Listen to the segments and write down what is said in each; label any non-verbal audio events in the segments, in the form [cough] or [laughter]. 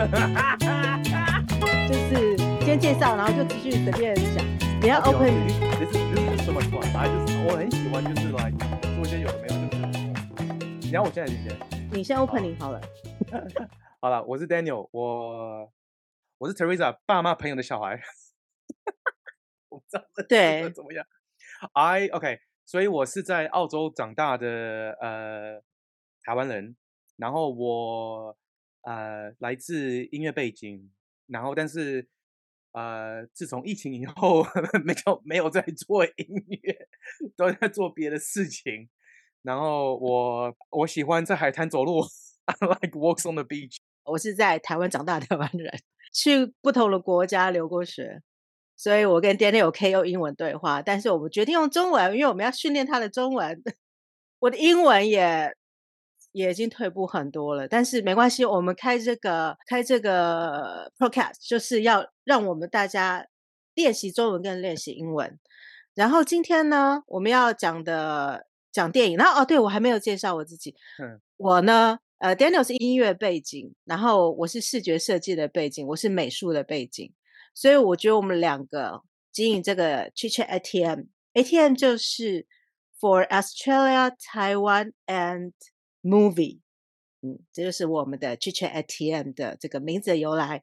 就是先介绍，然后就继续随便讲。你要 open，这是这是什么团？反正就是我很喜欢，就是来做一些有的没有的。你要我现在先？你先 opening 好了。好了，我是 Daniel，我我是 Teresa 爸妈朋友的小孩。我不知道对怎么样。I OK，所以我是在澳洲长大的呃台湾人，然后我呃来自音乐背景，然后但是呃自从疫情以后 [laughs] 没有没有在做音乐，都在做别的事情。然后我我喜欢在海滩走路，[laughs] I like walks on the beach。我是在台湾长大的台湾人，去不同的国家留过学，所以我跟 Daniel 可以用英文对话，但是我们决定用中文，因为我们要训练他的中文。[laughs] 我的英文也也已经退步很多了，但是没关系，我们开这个开这个 podcast 就是要让我们大家练习中文跟练习英文。然后今天呢，我们要讲的。讲电影，然后哦，对，我还没有介绍我自己。嗯，我呢，呃，Daniel 是音乐背景，然后我是视觉设计的背景，我是美术的背景，所以我觉得我们两个经营这个 Chit Chat ATM，ATM 就是 For Australia, Taiwan and Movie，嗯，这就是我们的 Chit Chat ATM 的这个名字的由来。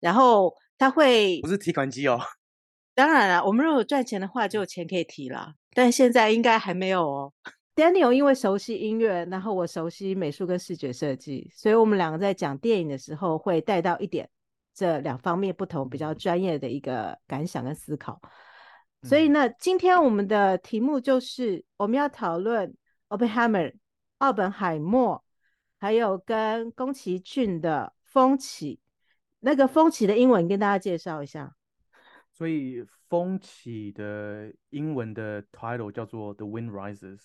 然后它会不是提款机哦。[laughs] 当然了，我们如果赚钱的话，就有钱可以提了。但现在应该还没有哦。Daniel 因为熟悉音乐，然后我熟悉美术跟视觉设计，所以我们两个在讲电影的时候会带到一点这两方面不同、比较专业的一个感想跟思考。所以呢，今天我们的题目就是我们要讨论 Oppenheimer 奥本海默，还有跟宫崎骏的风起。那个风起的英文跟大家介绍一下。所以风起的英文的 title 叫做 The Wind Rises。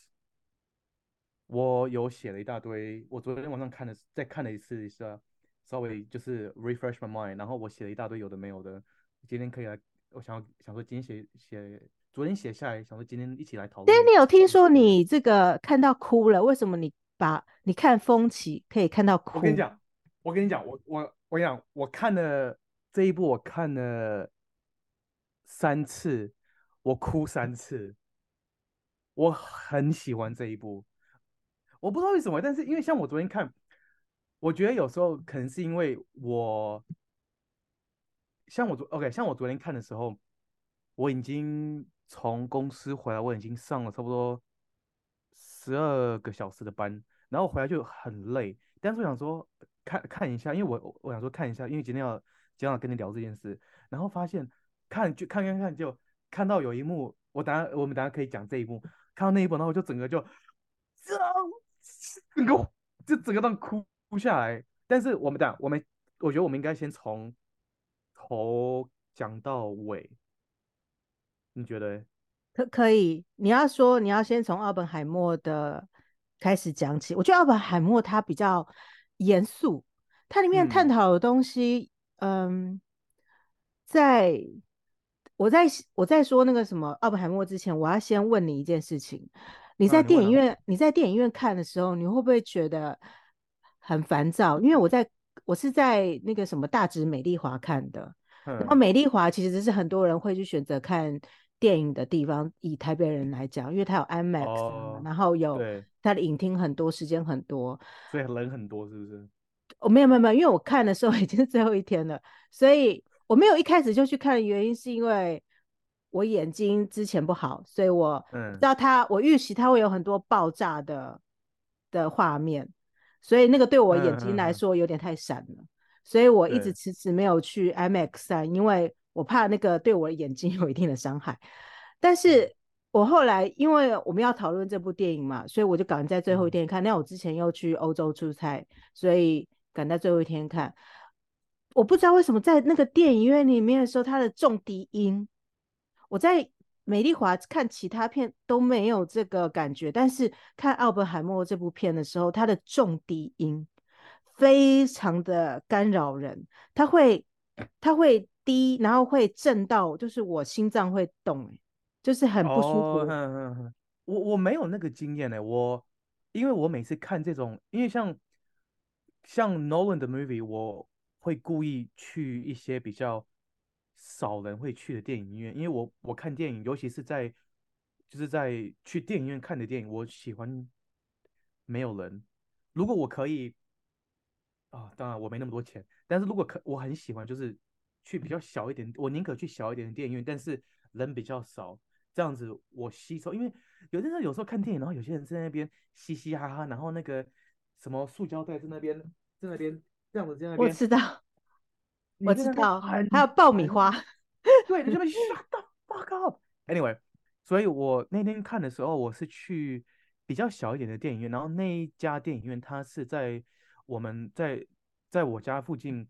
我有写了一大堆，我昨天晚上看了，再看了一次一下，稍微就是 refresh my mind，然后我写了一大堆有的没有的。今天可以来，我想要想说今天写写，昨天写下来，想说今天一起来讨论。Daniel，听说你这个看到哭了，为什么你把你看风起可以看到哭？我跟你讲，我跟你讲，我我我跟你讲，我看了这一部，我看了。三次，我哭三次。我很喜欢这一部，我不知道为什么，但是因为像我昨天看，我觉得有时候可能是因为我，像我昨 OK，像我昨天看的时候，我已经从公司回来，我已经上了差不多十二个小时的班，然后回来就很累，但是我想说看看一下，因为我我想说看一下，因为今天要今天要跟你聊这件事，然后发现。看就看看看，就看到有一幕，我等下我们等下可以讲这一幕，看到那一幕，然后我就整个就，整个就整个当哭哭下来。但是我们等下我们，我觉得我们应该先从头讲到尾，你觉得？可可以？你要说你要先从奥本海默的开始讲起。我觉得奥本海默他比较严肃，他里面探讨的东西，嗯，嗯在。我在我在说那个什么奥本海默之前，我要先问你一件事情：你在电影院，啊、你，你在电影院看的时候，你会不会觉得很烦躁？因为我在我是在那个什么大直美丽华看的，嗯、然后美丽华其实是很多人会去选择看电影的地方。以台北人来讲，因为它有 IMAX，、哦、然后有它的影厅很多，时间很多，所以人很多，是不是？哦，没有没有没有，因为我看的时候 [laughs] 已经是最后一天了，所以。我没有一开始就去看的原因是因为我眼睛之前不好，所以我知道他，嗯、我预期他会有很多爆炸的的画面，所以那个对我眼睛来说有点太闪了，嗯嗯、所以我一直迟迟没有去 IMAX 三，因为我怕那个对我的眼睛 [laughs] 有一定的伤害。但是我后来因为我们要讨论这部电影嘛，所以我就赶在最后一天看。那、嗯、我之前又去欧洲出差，所以赶在最后一天看。我不知道为什么在那个电影院里面的时候，它的重低音，我在美丽华看其他片都没有这个感觉，但是看奥本海默这部片的时候，它的重低音非常的干扰人，它会它会低，然后会震到，就是我心脏会动，就是很不舒服。哦、呵呵我我没有那个经验呢，我因为我每次看这种，因为像像 Nolan 的 movie，我。会故意去一些比较少人会去的电影院，因为我我看电影，尤其是在就是在去电影院看的电影，我喜欢没有人。如果我可以啊，当然我没那么多钱，但是如果可我很喜欢，就是去比较小一点，我宁可去小一点的电影院，但是人比较少，这样子我吸收。因为有些人有时候看电影，然后有些人在那边嘻嘻哈哈，然后那个什么塑胶袋在那边在那边。这样子，在那边我知道，[laughs] 我知道，还有爆米花，对，你这边 [laughs] shut the fuck up。Anyway，所以我那天看的时候，我是去比较小一点的电影院，然后那一家电影院它是在我们在在我家附近，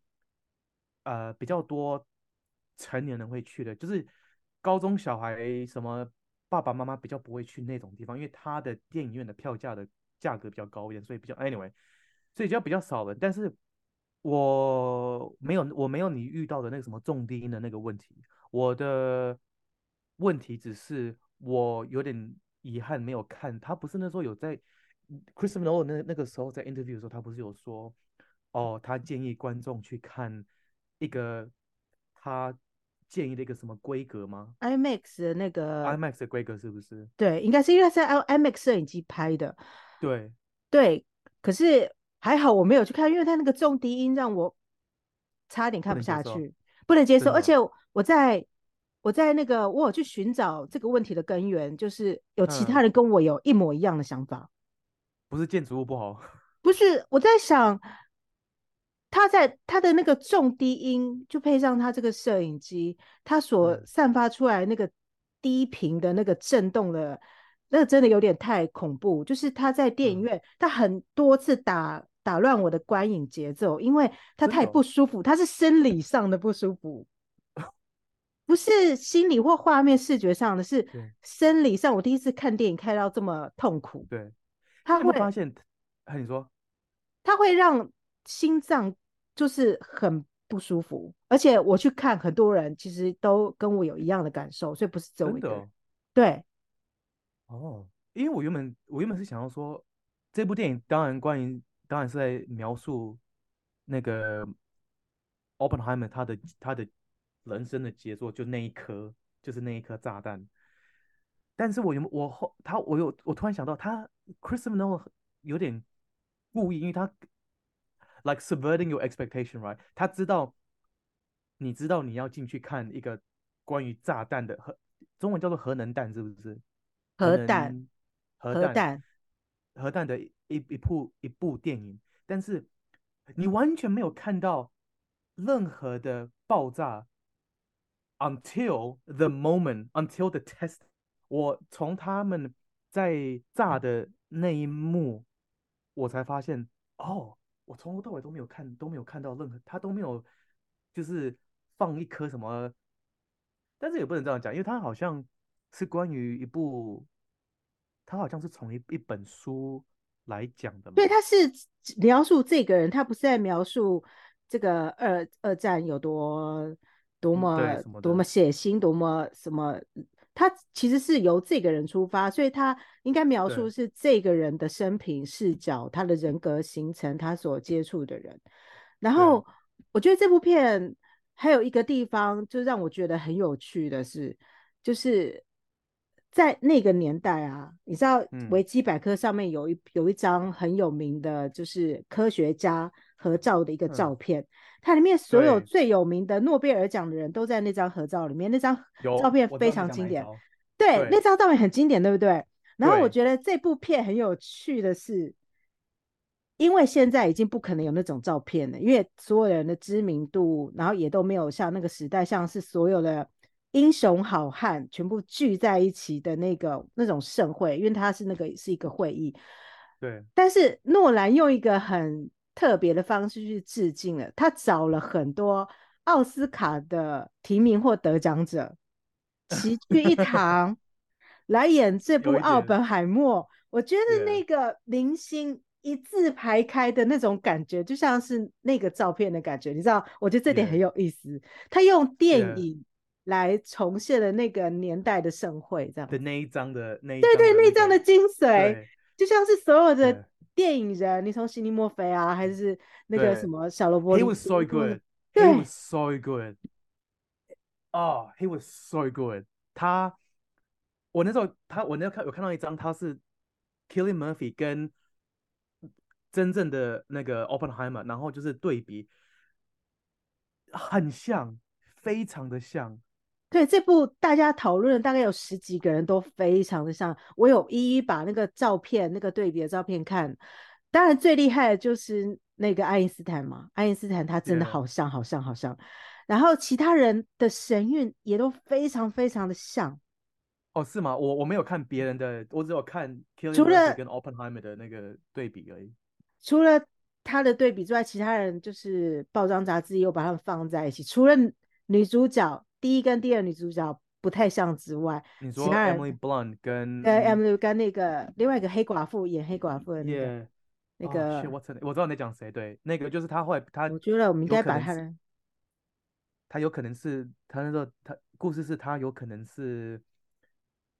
呃，比较多成年人会去的，就是高中小孩什么爸爸妈妈比较不会去那种地方，因为他的电影院的票价的价格比较高一点，所以比较 Anyway，所以就比较少了，但是。我没有，我没有你遇到的那个什么重低音的那个问题。我的问题只是我有点遗憾没有看。他不是那时候有在 Christopher Nolan 那那个时候在 interview 的时候，他不是有说，哦，他建议观众去看一个他建议的一个什么规格吗？IMAX 的那个 IMAX 的规格是不是？对，应该是因为是 IMAX 摄影机拍的。对对，可是。还好我没有去看，因为他那个重低音让我差点看不下去，不能接受。接受而且我在我在那个我有去寻找这个问题的根源，就是有其他人跟我有一模一样的想法。不是建筑物不好，[laughs] 不是我在想，他在他的那个重低音，就配上他这个摄影机，他所散发出来那个低频的那个震动的。那个真的有点太恐怖，就是他在电影院，嗯、他很多次打打乱我的观影节奏，因为他太不舒服，他是生理上的不舒服，[laughs] 不是心理或画面视觉上的，是生理上。我第一次看电影看到这么痛苦，对，他会发现，你说，他会让心脏就是很不舒服，而且我去看很多人其实都跟我有一样的感受，所以不是只有我一个人，对。哦，因为我原本我原本是想要说，这部电影当然关于当然是在描述那个 Oppenheimer 他的他的人生的杰作，就那一颗就是那一颗炸弹。但是我有我后他我有我突然想到他 Christopher Nolan 有点故意，因为他 like subverting your expectation right，他知道你知道你要进去看一个关于炸弹的核中文叫做核能弹是不是？核弹，核弹，核弹。的一一部一部电影，但是你完全没有看到任何的爆炸，until the moment，until the test。我从他们在炸的那一幕，我才发现，哦，我从头到尾都没有看，都没有看到任何，他都没有，就是放一颗什么，但是也不能这样讲，因为他好像。是关于一部，他好像是从一一本书来讲的。对，他是描述这个人，他不是在描述这个二二战有多多么、嗯、多么血腥，多么什么。他其实是由这个人出发，所以他应该描述是这个人的生平视角，他的人格形成，他所接触的人。然后我觉得这部片还有一个地方，就让我觉得很有趣的是，就是。在那个年代啊，你知道维基百科上面有一有一张很有名的，就是科学家合照的一个照片，嗯、它里面所有最有名的诺贝尔奖的人都在那张合照里面。那张照片非常经典，对，对，那张照片很经典，对不对？然后我觉得这部片很有趣的是，因为现在已经不可能有那种照片了，因为所有人的知名度，然后也都没有像那个时代，像是所有的。英雄好汉全部聚在一起的那个那种盛会，因为它是那个是一个会议，对。但是诺兰用一个很特别的方式去致敬了，他找了很多奥斯卡的提名或得奖者齐聚一堂 [laughs] 来演这部奥本海默。我觉得那个明星一字排开的那种感觉，就像是那个照片的感觉，你知道？我觉得这点很有意思。他用电影。来重现了那个年代的盛会，这样的那一张的那一对对那一张的精髓，就像是所有的电影人，你从悉尼墨菲啊，还是那个什么小罗伯特，He was so good. Oh, he was so good. 他，我那时候他，我那时候看有看到一张，他是 Killing Murphy 跟真正的那个 Oppenheimer，然后就是对比，很像，非常的像。对，这部大家讨论了大概有十几个人都非常的像。我有一一把那个照片，那个对比的照片看。当然最厉害的就是那个爱因斯坦嘛，爱因斯坦他真的好像，好像，好像。然后其他人的神韵也都非常非常的像。哦，是吗？我我没有看别人的，我只有看 Cillian Murphy 跟 Oppenheimer 的那个对比而已。除了他的对比之外，其他人就是报章杂志又把他们放在一起。除了女主角第一跟第二女主角不太像之外，你说 Emily Blunt 跟呃 Emily 跟那个另外一个黑寡妇演黑寡妇的那个、yeah. 那个、oh, shit, 我知道你在讲谁，对，那个就是他后来他，我觉得我们应该把他。他有可能是他那时候，他故事是他有可能是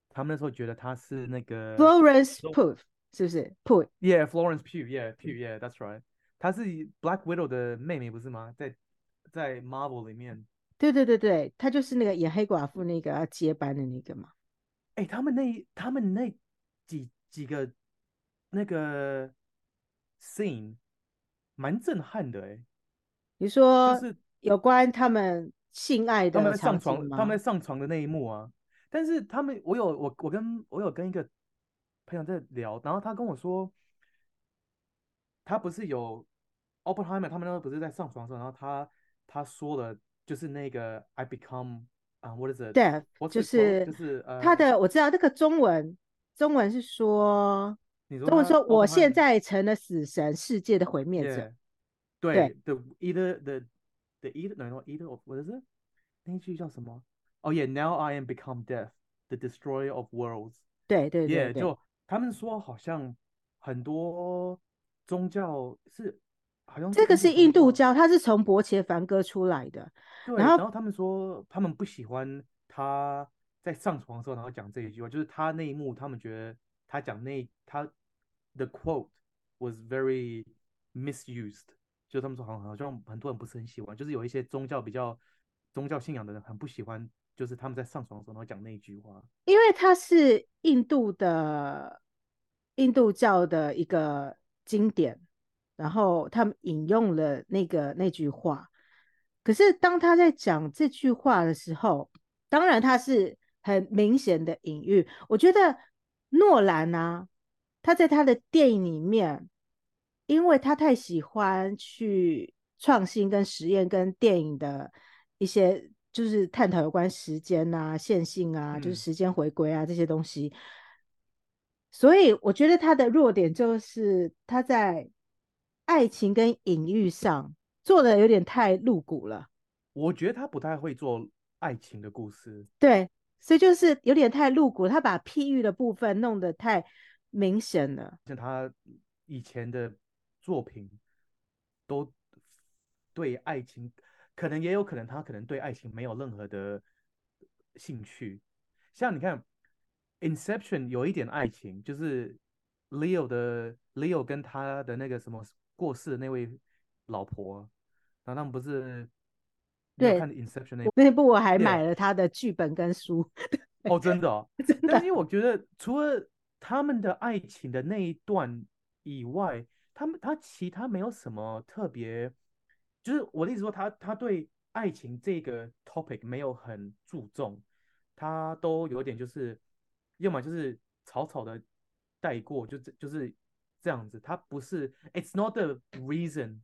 他们那时候觉得他是那个 Florence Pugh 是不是 Pugh？Yeah，Florence Pugh，Yeah，Pugh，Yeah，That's right。她是 Black Widow 的妹妹不是吗？在在 Marvel 里面。对对对对，他就是那个演黑寡妇那个要接班的那个嘛。哎，他们那他们那几几个那个 scene 蛮震撼的哎。你说就是。有关他们性爱的，他们在上床，他们在上床的那一幕啊。但是他们，我有我我跟我有跟一个朋友在聊，然后他跟我说，他不是有 Oppenheimer，他们那时候不是在上床的时候，然后他他说了，就是那个 I become 啊，what is it？对，就是就是呃他的我知道那个中文中文是说，中文说我现在成了死神，世界的毁灭者。对，the either the The either no no either of what is it？那句叫什么？哦耶，Now I am become death, the destroyer of worlds。对对对，就他们说好像很多宗教是好像这个是印度教，它是从伯切梵歌出来的。然后然后他们说他们不喜欢他在上床的时候然后讲这一句话，就是他那一幕他们觉得他讲那他 the quote was very misused。就他们说，好像好像很多人不是很喜欢，就是有一些宗教比较宗教信仰的人很不喜欢，就是他们在上床的时候然后讲那一句话，因为它是印度的印度教的一个经典，然后他们引用了那个那句话。可是当他在讲这句话的时候，当然他是很明显的隐喻。我觉得诺兰啊，他在他的电影里面。因为他太喜欢去创新跟实验，跟电影的一些就是探讨有关时间啊、线性啊，就是时间回归啊这些东西。嗯。所以我觉得他的弱点就是他在爱情跟隐喻上做的有点太露骨了。我觉得他不太会做爱情的故事。对，所以就是有点太露骨，他把譬喻的部分弄得太明显了。像他以前的。作品都对爱情，可能也有可能他可能对爱情没有任何的兴趣。像你看《Inception》有一点爱情，就是 Leo 的 Leo 跟他的那个什么过世的那位老婆，然后他们不是对看《Inception》那那部，我还买了他的剧本跟书。哦，真的哦，真的。但是因为我觉得除了他们的爱情的那一段以外，他们他其他没有什么特别，就是我的意思说他，他他对爱情这个 topic 没有很注重，他都有点就是，要么就是草草的带过，就就是这样子。他不是，it's not the reason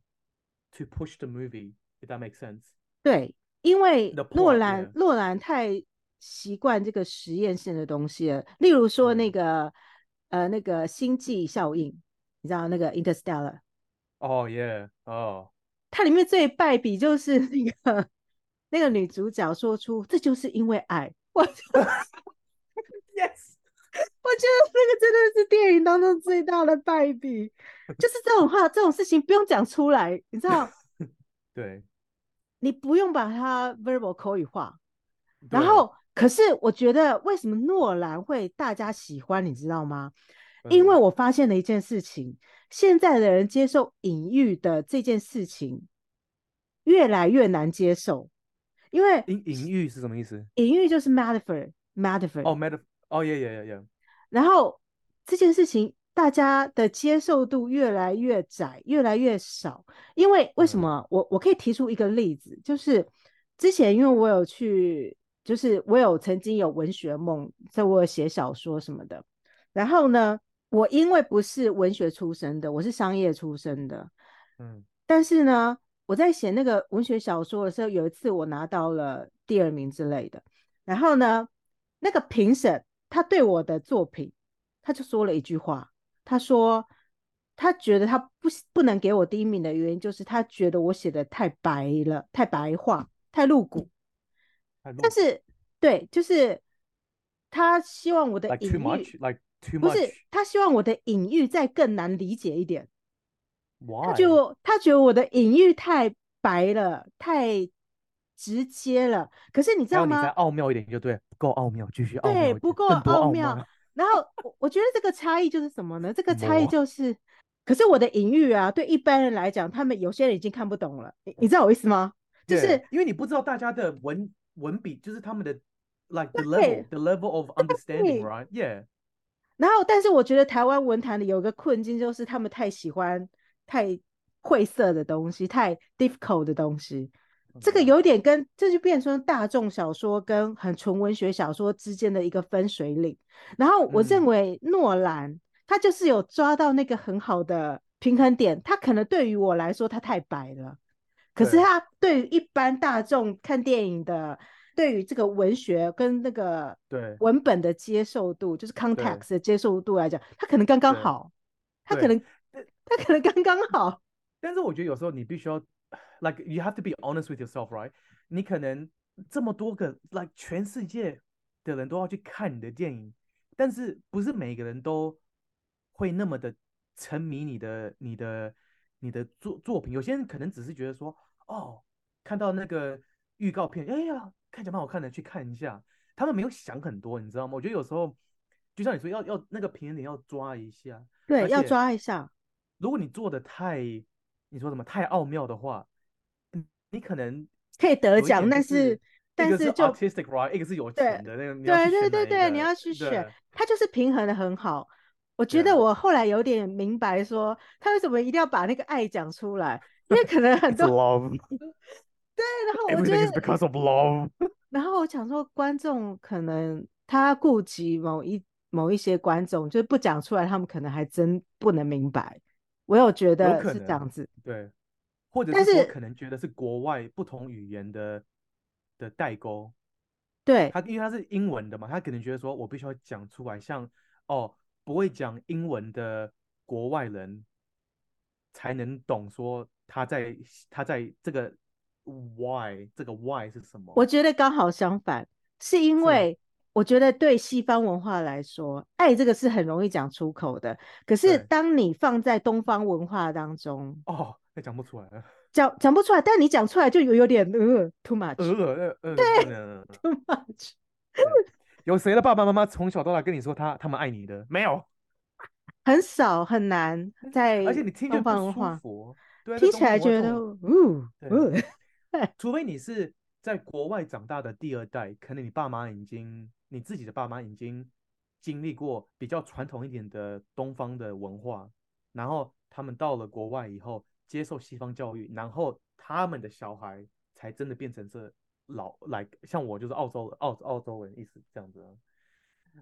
to push the movie，if that makes sense。对，因为诺兰诺兰太习惯这个实验性的东西了，例如说那个、嗯、呃那个星际效应。你知道那个 Interstellar？哦耶，哦，它里面最败笔就是那个那个女主角说出这就是因为爱，我 [laughs] [laughs] yes，我觉得这个真的是电影当中最大的败笔，[laughs] 就是这种话这种事情不用讲出来，你知道？[laughs] 对，你不用把它 verbal 口语化，然后可是我觉得为什么诺兰会大家喜欢，你知道吗？因为我发现了一件事情，现在的人接受隐喻的这件事情越来越难接受，因为隐隐喻是什么意思？隐喻就是 metaphor，metaphor。哦，metaphor，哦，yeah yeah yeah yeah。然后这件事情大家的接受度越来越窄，越来越少。因为为什么？嗯、我我可以提出一个例子，就是之前因为我有去，就是我有曾经有文学梦，在我有写小说什么的。然后呢，我因为不是文学出身的，我是商业出身的，嗯，但是呢。我在写那个文学小说的时候，有一次我拿到了第二名之类的。然后呢，那个评审他对我的作品，他就说了一句话，他说他觉得他不不能给我第一名的原因，就是他觉得我写的太白了，太白话，太露骨。但是，对，就是他希望我的隐喻，like too much, like. 不是，他希望我的隐喻再更难理解一点。他就他觉得我的隐喻太白了，太直接了。可是你知道吗？你再奥妙一点就对，不够奥妙，继续奥妙。对，不够奥妙。然后我我觉得这个差异就是什么呢？这个差异就是，可是我的隐喻啊，对一般人来讲，他们有些人已经看不懂了。你你知道我意思吗？就是因为你不知道大家的文文笔，就是他们的 like the level the level of understanding right yeah。然后，但是我觉得台湾文坛的有一个困境，就是他们太喜欢。太晦涩的东西，太 difficult 的东西.这个有点跟这就变成大众小说跟很纯文学小说之间的一个分水岭。然后我认为诺兰、嗯、他就是有抓到那个很好的平衡点。他可能对于我来说他太白了，可是他对于一般大众看电影的，对于这个文学跟那个对文本的接受度，就是 context 的接受度来讲，他可能刚刚好，他可能。他可能刚刚好，但是我觉得有时候你必须要，like you have to be honest with yourself, right？你可能这么多个，like 全世界的人都要去看你的电影，但是不是每个人都会那么的沉迷你的、你的、你的作作品。有些人可能只是觉得说，哦，看到那个预告片，哎呀，看起来蛮好看的，去看一下。他们没有想很多，你知道吗？我觉得有时候就像你说，要要那个平衡点要抓一下，对，要抓一下。如果你做的太，你说什么太奥妙的话，你可能可以得奖，但是但是就 artistic right，一个是有钱的那个，对对对对，你要去选，他就是平衡的很好。我觉得我后来有点明白说，他为什么一定要把那个爱讲出来，因为可能很 [laughs] 多 love，[laughs] 对，然后我觉得 because of love，[laughs] 然后我想说观众可能他顾及某一某一些观众，就是不讲出来，他们可能还真不能明白。我有觉得是这样子，对，或者是说可能觉得是国外不同语言的的代沟，对，他因为他是英文的嘛，他可能觉得说我必须要讲出来，像哦不会讲英文的国外人才能懂说他在他在这个 why 这个 why 是什么？我觉得刚好相反，是因为。我觉得对西方文化来说，爱这个是很容易讲出口的。可是当你放在东方文化当中，哦，那讲不出来，[laughs] 讲讲不出来。但你讲出来就有有点呃，too much，呃呃，对，too much。有谁的爸爸妈妈从小到大跟你说他他们爱你的？没有，很少很难在。而且你听东方文化，听起来觉得，呜呜，除非你是在国外长大的第二代，可能你爸妈已经。你自己的爸妈已经经历过比较传统一点的东方的文化，然后他们到了国外以后接受西方教育，然后他们的小孩才真的变成是老来像我就是澳洲澳澳洲人意思这样子。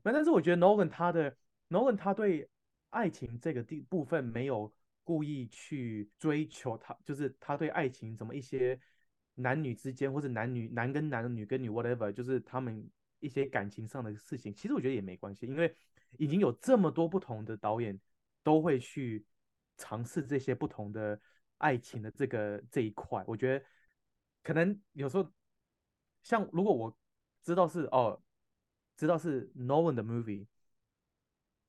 那但是我觉得 Nolan 他的 Nolan 他对爱情这个地部分没有故意去追求他，就是他对爱情怎么一些男女之间或者男女男跟男女跟女 whatever，就是他们。一些感情上的事情，其实我觉得也没关系，因为已经有这么多不同的导演都会去尝试这些不同的爱情的这个这一块。我觉得可能有时候，像如果我知道是哦，知道是 Nolan 的 movie，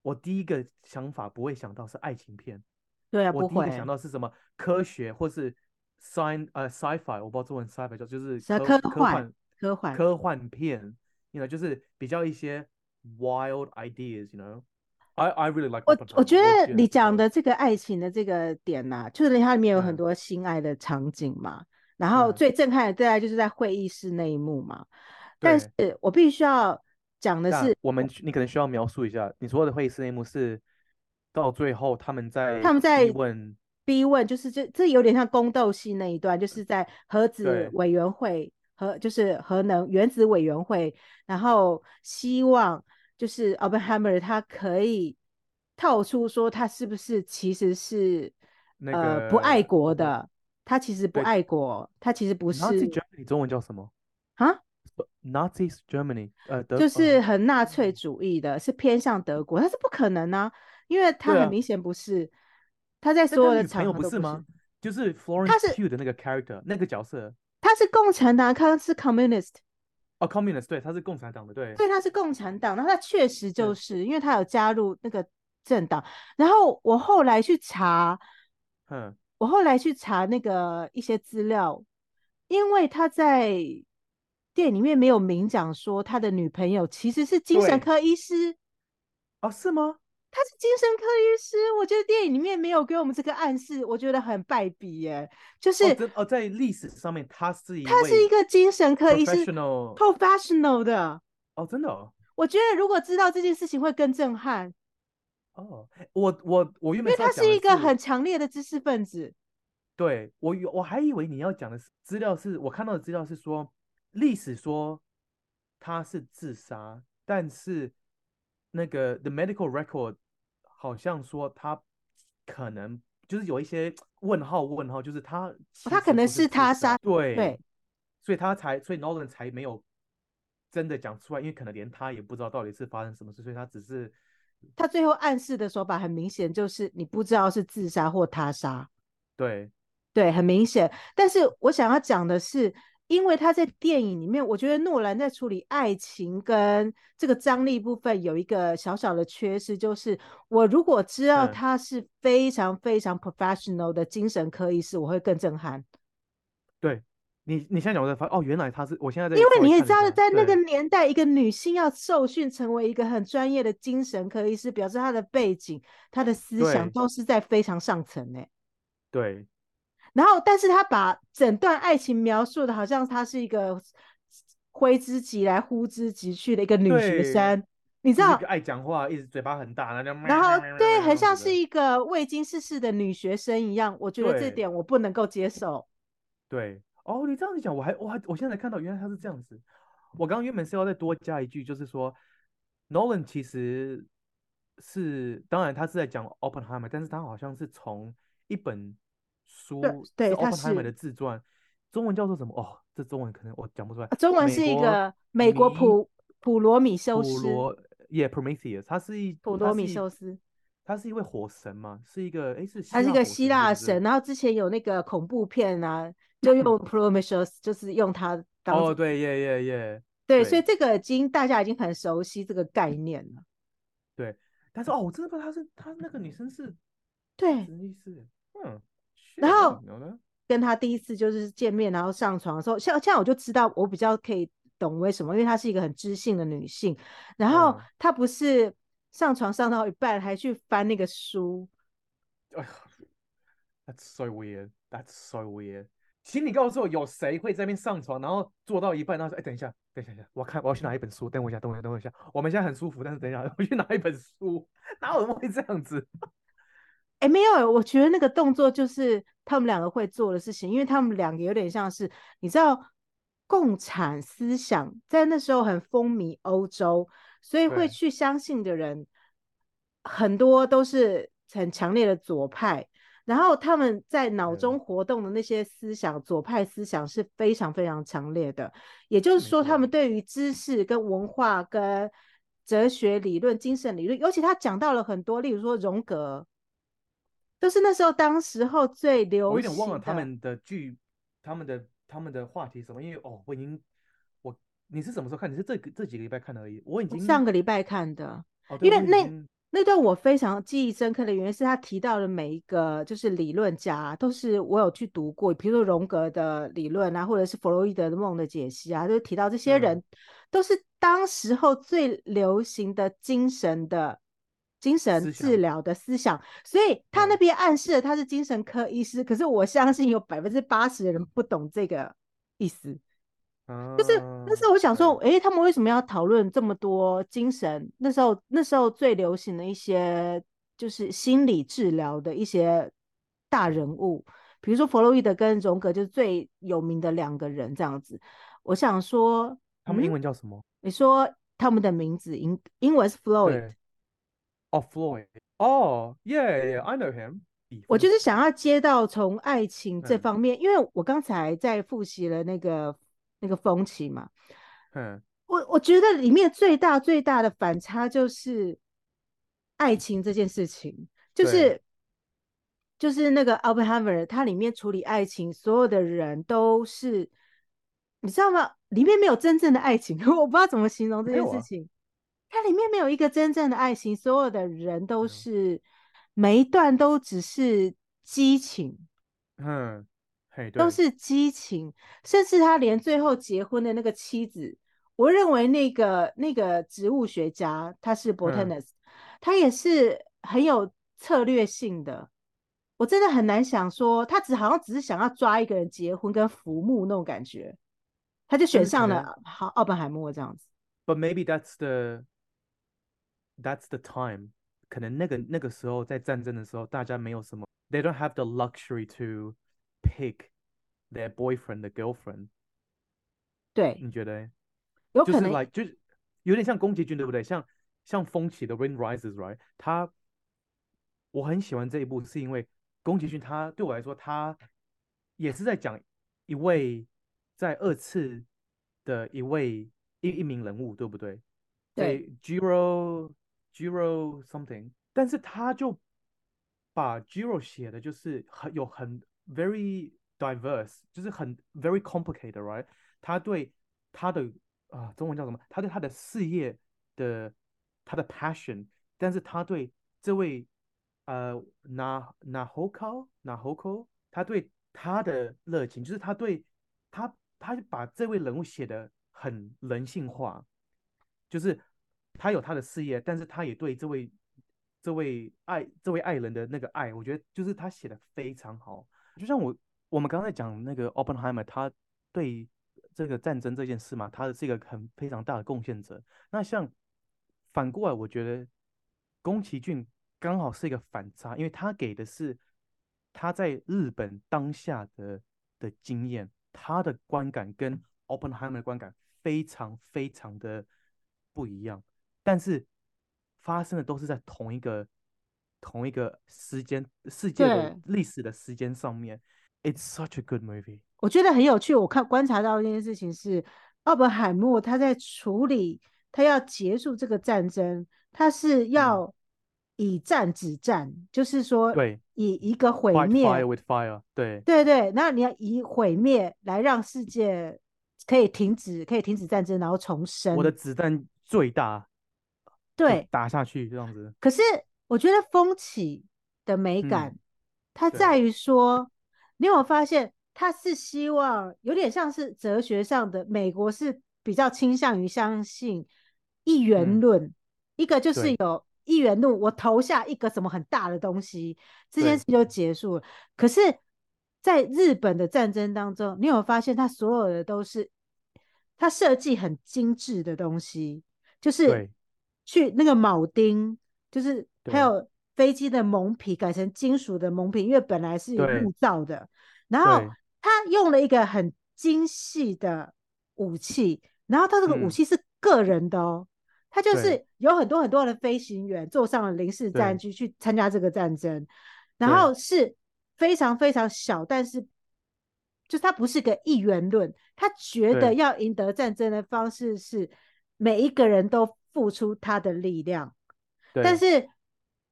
我第一个想法不会想到是爱情片，对啊，我第一个想到是什么科学或是 science 呃 sci-fi，我不知道中文 sci-fi 叫就是科科幻科幻科幻片。You know，就是比较一些 wild ideas，you know，I I really like。我我觉得你讲的这个爱情的这个点呐、啊，就是它里面有很多心爱的场景嘛。然后最震撼的，大概就是在会议室那一幕嘛。但是我必须要讲的是，我们你可能需要描述一下，你说的会议室那一幕是到最后他们在他们在问逼问，就是这这有点像宫斗戏那一段，就是在核子委员会和就是核能原子委员会，然后希望就是，Albhammer，他可以套出说他是不是其实是、那个、呃不爱国的，他其实不爱国，他其实不是。Nazi Germany 中文叫什么啊？Nazi Germany，呃，就是很纳粹主义的，是偏向德国，但是不可能啊，因为他很明显不是，他在所有的场合都不是吗？就是 Florence Pugh 的那个 character，那个角色，他是共产党，他是 communist，哦，communist，对，他是共产党的，对，对，他是共产党，然后他确实就是因为他有加入那个政党，然后我后来去查，嗯，我后来去查那个一些资料，因为他在。电影里面没有明讲说他的女朋友其实是精神科医师哦？是吗？他是精神科医师，我觉得电影里面没有给我们这个暗示，我觉得很败笔耶。就是哦，哦，在历史上面他是一他是一个精神科医师，professional 的哦，真的哦。我觉得如果知道这件事情会更震撼哦。我我我因为他是一个很强烈的知识分子。对我我还以为你要讲的是资料是我看到的资料是说。历史说他是自杀，但是那个 The Medical Record 好像说他可能就是有一些问号问号，就是他是他可能是他杀，对对，所以他才所以 Nolan 才没有真的讲出来，因为可能连他也不知道到底是发生什么事，所以他只是他最后暗示的手法很明显，就是你不知道是自杀或他杀，对对，很明显。但是我想要讲的是。因为他在电影里面，我觉得诺兰在处理爱情跟这个张力部分有一个小小的缺失，就是我如果知道他是非常非常 professional 的精神科医师，我会更震撼。对你，你现在讲我才发现，哦，原来他是我现在在，因为你也知道，在那个年代，一个女性要受训成为一个很专业的精神科医师，表示她的背景、她的思想都是在非常上层呢。对。然后，但是他把整段爱情描述的好像她是一个挥之即来呼之即去的一个女学生，你知道？爱讲话，一直嘴巴很大，然后对，很像是一个未经世事的女学生一样。我觉得这点我不能够接受。对，哦，你这样子讲，我还我还我现在才看到，原来他是这样子。我刚刚原本是要再多加一句，就是说，Nolan 其实是，当然他是在讲 Oppenheimer，但是他好像是从一本。书对，是奥本海默的自传，中文叫做什么？哦，这中文可能我讲不出来。中文是一个美国普普罗米修斯，普罗耶，Prometheus，他是一普罗米修斯，他是一位火神嘛，是一个哎是，他是一个希腊神，然后之前有那个恐怖片啊，就用 Prometheus，就是用他当哦，对耶耶耶，对，所以这个已经大家已经很熟悉这个概念了。对，但是哦，我真的不知道他是他那个女生是，对，嗯。然后跟他第一次就是见面，然后上床的时候，像像我就知道我比较可以懂为什么，因为她是一个很知性的女性。然后她不是上床上到一半还去翻那个书。哎呀，That's so weird. That's so weird. 请你告诉我，有谁会在那边上床，然后做到一半，然后说：“哎，等一下，等一下，等一下，我看我要去拿一本书。等我一下，等我一下，等我一下。我们现在很舒服，但是等一下我去拿一本书。[laughs] 哪有人会这样子？”哎，没有，我觉得那个动作就是他们两个会做的事情，因为他们两个有点像是，你知道，共产思想在那时候很风靡欧洲，所以会去相信的人很多都是很强烈的左派，然后他们在脑中活动的那些思想，左派思想是非常非常强烈的，也就是说，他们对于知识跟文化跟哲学理论、精神理论，尤其他讲到了很多，例如说荣格。就是那时候，当时候最流行。我有点忘了他们的剧，他们的他们的话题什么？因为哦，我已经我你是什么时候看？你是这个这几个礼拜看的而已。我已经上个礼拜看的。哦、因为那那段我非常记忆深刻的原因是他提到的每一个就是理论家都是我有去读过，比如说荣格的理论啊，或者是弗洛伊德的梦的解析啊，就是提到这些人、嗯、都是当时候最流行的精神的精神治疗的思想，所以他那边暗示了他是精神科医师，嗯、可是我相信有百分之八十的人不懂这个意思。嗯、就是，但是我想说，哎、欸，他们为什么要讨论这么多精神？那时候那时候最流行的一些就是心理治疗的一些大人物，比如说弗洛伊德跟荣格，就是最有名的两个人这样子。我想说，他们英文叫什么？嗯、你说他们的名字英英文是 Floyd。哦，Floyd。哦，Yeah，Yeah，I know him。我就是想要接到从爱情这方面，嗯、因为我刚才在复习了那个。那个风起嘛，嗯，我我觉得里面最大最大的反差就是爱情这件事情，就是就是那个 Oppenheimer，他里面处理爱情，所有的人都是你知道吗？里面没有真正的爱情，[laughs] 我不知道怎么形容这件事情。它里面没有一个真正的爱情，所有的人都是每一段都只是激情，嗯。都是激情，甚至他连最后结婚的那个妻子，我认为那个那个植物学家他是 botanist，嗯，他也是很有策略性的。我真的很难想说，他只好像只是想要抓一个人结婚跟服木那种感觉，他就选上了好奥本海默这样子。But maybe that's the that's the time，可能那个那个时候在战争的时候，大家没有什么，they don't have the luxury to。pick their boyfriend, the girlfriend。对，你觉得？有可能就是，like, 就是有点像宫崎骏，对不对？像像风起的《Wind Rises》，right？他我很喜欢这一部，是因为宫崎骏他对我来说，他也是在讲一位在二次的一位一一名人物，对不对？对，Jiro Jiro something，但是他就把 Jiro 写的就是很有很。very diverse，就是很 very complicated，right？他对他的啊、呃，中文叫什么？他对他的事业的他的 passion，但是他对这位呃，Na Nahoko Nahoko，他对他的热情，就是他对他，他就把这位人物写的很人性化，就是他有他的事业，但是他也对这位这位爱这位爱人的那个爱，我觉得就是他写的非常好。就像我我们刚才讲那个 Oppenheimer，他对这个战争这件事嘛，他是一个很非常大的贡献者。那像反过来，我觉得宫崎骏刚好是一个反差，因为他给的是他在日本当下的的经验，他的观感跟 Oppenheimer 的观感非常非常的不一样，但是发生的都是在同一个。同一个时间世界的历史的时间上面，It's such a good movie。我觉得很有趣。我看观察到一件事情是，奥本海默他在处理他要结束这个战争，他是要以战止战，嗯、就是说，对，以一个毁灭，Fire with fire，对，对对。那你要以毁灭来让世界可以停止，可以停止战争，然后重生。我的子弹最大，对，打下去这样子。可是。我觉得风起的美感，嗯、它在于说，你有发现，它是希望有点像是哲学上的美国是比较倾向于相信一元论，嗯、一个就是有一元论，我投下一个什么很大的东西，这件事就结束了。可是，在日本的战争当中，你有发现，它所有的都是它设计很精致的东西，就是去那个铆钉，就是。还有飞机的蒙皮改成金属的蒙皮，因为本来是有木造的。然后他用了一个很精细的武器，然后他这个武器是个人的哦，他、嗯、就是有很多很多的飞行员坐上了零式战机去参加这个战争，然后是非常非常小，但是就是他不是个一元论，他觉得要赢得战争的方式是每一个人都付出他的力量，但是。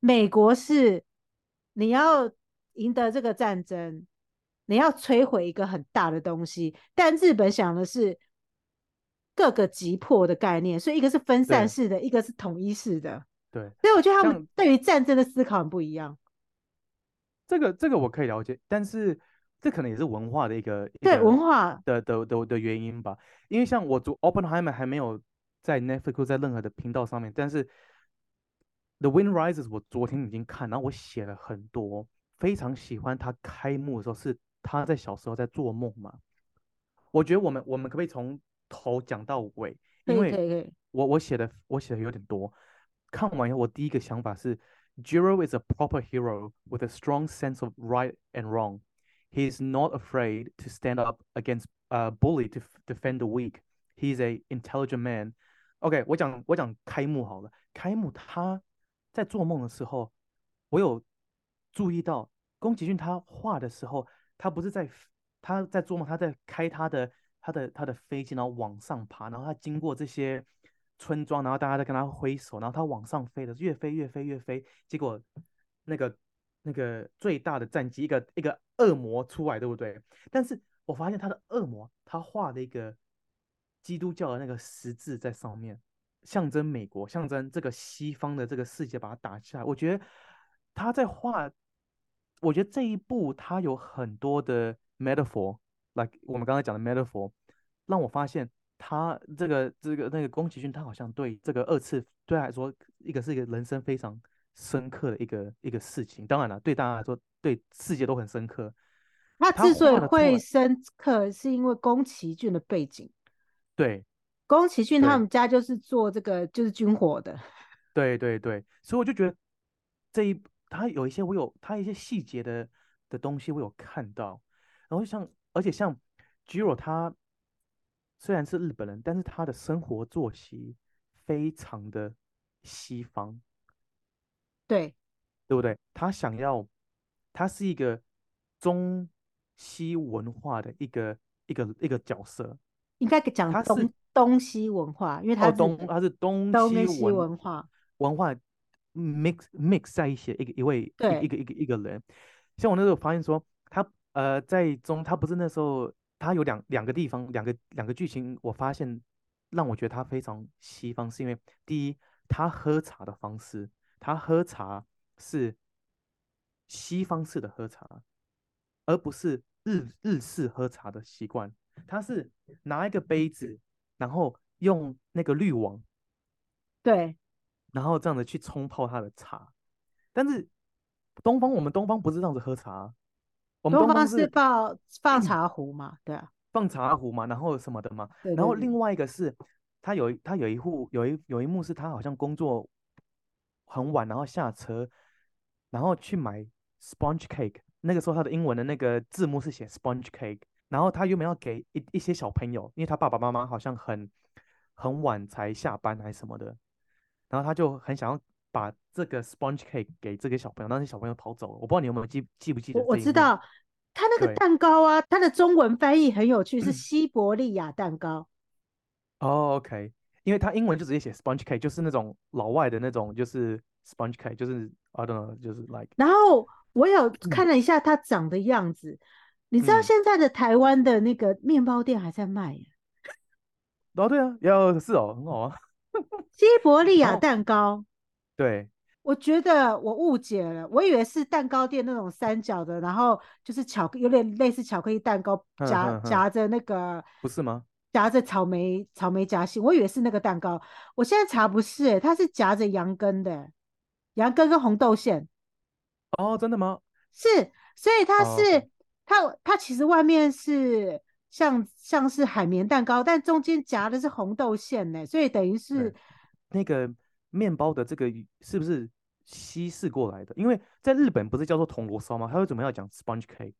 美国是你要赢得这个战争，你要摧毁一个很大的东西，但日本想的是各个急迫的概念，所以一个是分散式的，一个是统一式的。对，所以我觉得他们对于战争的思考很不一样。这个这个我可以了解，但是这可能也是文化的一个对文化的的的的原因吧。因为像我读 Oppenheimer 还没有在 Netflix 在任何的频道上面，但是。 The Wind Rises，我昨天已经看，然后我写了很多，非常喜欢他开幕的时候是他在小时候在做梦嘛。我觉得我们我们可不可以从头讲到尾？因为我我写的我写的有点多。看完以后，我第一个想法是，Jiro is a proper hero with a strong sense of right and wrong. He is not afraid to stand up against a bully to defend the weak. He is a intelligent man. OK，我讲我讲开幕好了，开幕他。在做梦的时候，我有注意到宫崎骏他画的时候，他不是在他在做梦，他在开他的他的他的飞机，然后往上爬，然后他经过这些村庄，然后大家在跟他挥手，然后他往上飞的，越飞越飞越飞，结果那个那个最大的战机，一个一个恶魔出来，对不对？但是我发现他的恶魔，他画了一个基督教的那个十字在上面。象征美国，象征这个西方的这个世界，把它打下来。我觉得他在画，我觉得这一部他有很多的 metaphor，like 我们刚才讲的 metaphor，让我发现他这个这个那个宫崎骏，他好像对这个二次对他来说，一个是一个人生非常深刻的一个一个事情。当然了，对大家来说，对世界都很深刻。他之所以会深刻，是因为宫崎骏的背景。对。宫崎骏他们家就是做这个，就是军火的。[laughs] 对对对，所以我就觉得这一他有一些我有他一些细节的的东西我有看到，然后像而且像 Jiro 他虽然是日本人，但是他的生活作息非常的西方，对对不对？他想要他是一个中西文化的一个一个一个角色，应该讲他是。东西文化，因为它是东，它是东东西文化。文化。Mix mix 在一起一个一位一个一个一个人，像我那时候发现说他呃在中他不是那时候他有两两个地方两个两个剧情，我发现让我觉得他非常西方，是因为第一他喝茶的方式，他喝茶是西方式的喝茶，而不是日日式喝茶的习惯，他是拿一个杯子。然后用那个滤网，对，然后这样子去冲泡他的茶。但是东方，我们东方不是这样子喝茶，我们东方是，放放茶壶嘛，对啊，放茶壶嘛，然后什么的嘛。对对对，然后另外一个是，他有他有一户有一有一幕是他好像工作很晚，然后下车，然后去买 sponge cake。那个时候他的英文的那个字幕是写 sponge cake。然后他原本要给一一些小朋友，因为他爸爸妈妈好像很很晚才下班还是什么的，然后他就很想要把这个 sponge cake 给这个小朋友，但是小朋友跑走了。我不知道你有没有记记不记得？我知道他那个蛋糕啊，它的中文翻译很有趣，是西伯利亚蛋糕。哦，OK，因为他英文就直接写 sponge cake，就是那种老外的那种，就是 sponge cake，就是 I don't know，就是 like。然后我有看了一下他长的样子。嗯你知道现在的台湾的那个面包店还在卖耶？哦，对啊，要是哦，很好啊。[laughs] 西伯利亚蛋糕，对，我觉得我误解了，我以为是蛋糕店那种三角的，然后就是巧克，有点类似巧克力蛋糕夹夹着那个，不是吗？夹着草莓草莓夹心，我以为是那个蛋糕，我现在查不是，它是夹着羊羹的，羊羹跟红豆馅。哦，真的吗？是，所以它是。哦它它其实外面是像像是海绵蛋糕，但中间夹的是红豆馅呢，所以等于是那个面包的这个是不是稀释过来的？因为在日本不是叫做铜锣烧吗？他为什么要讲 sponge cake？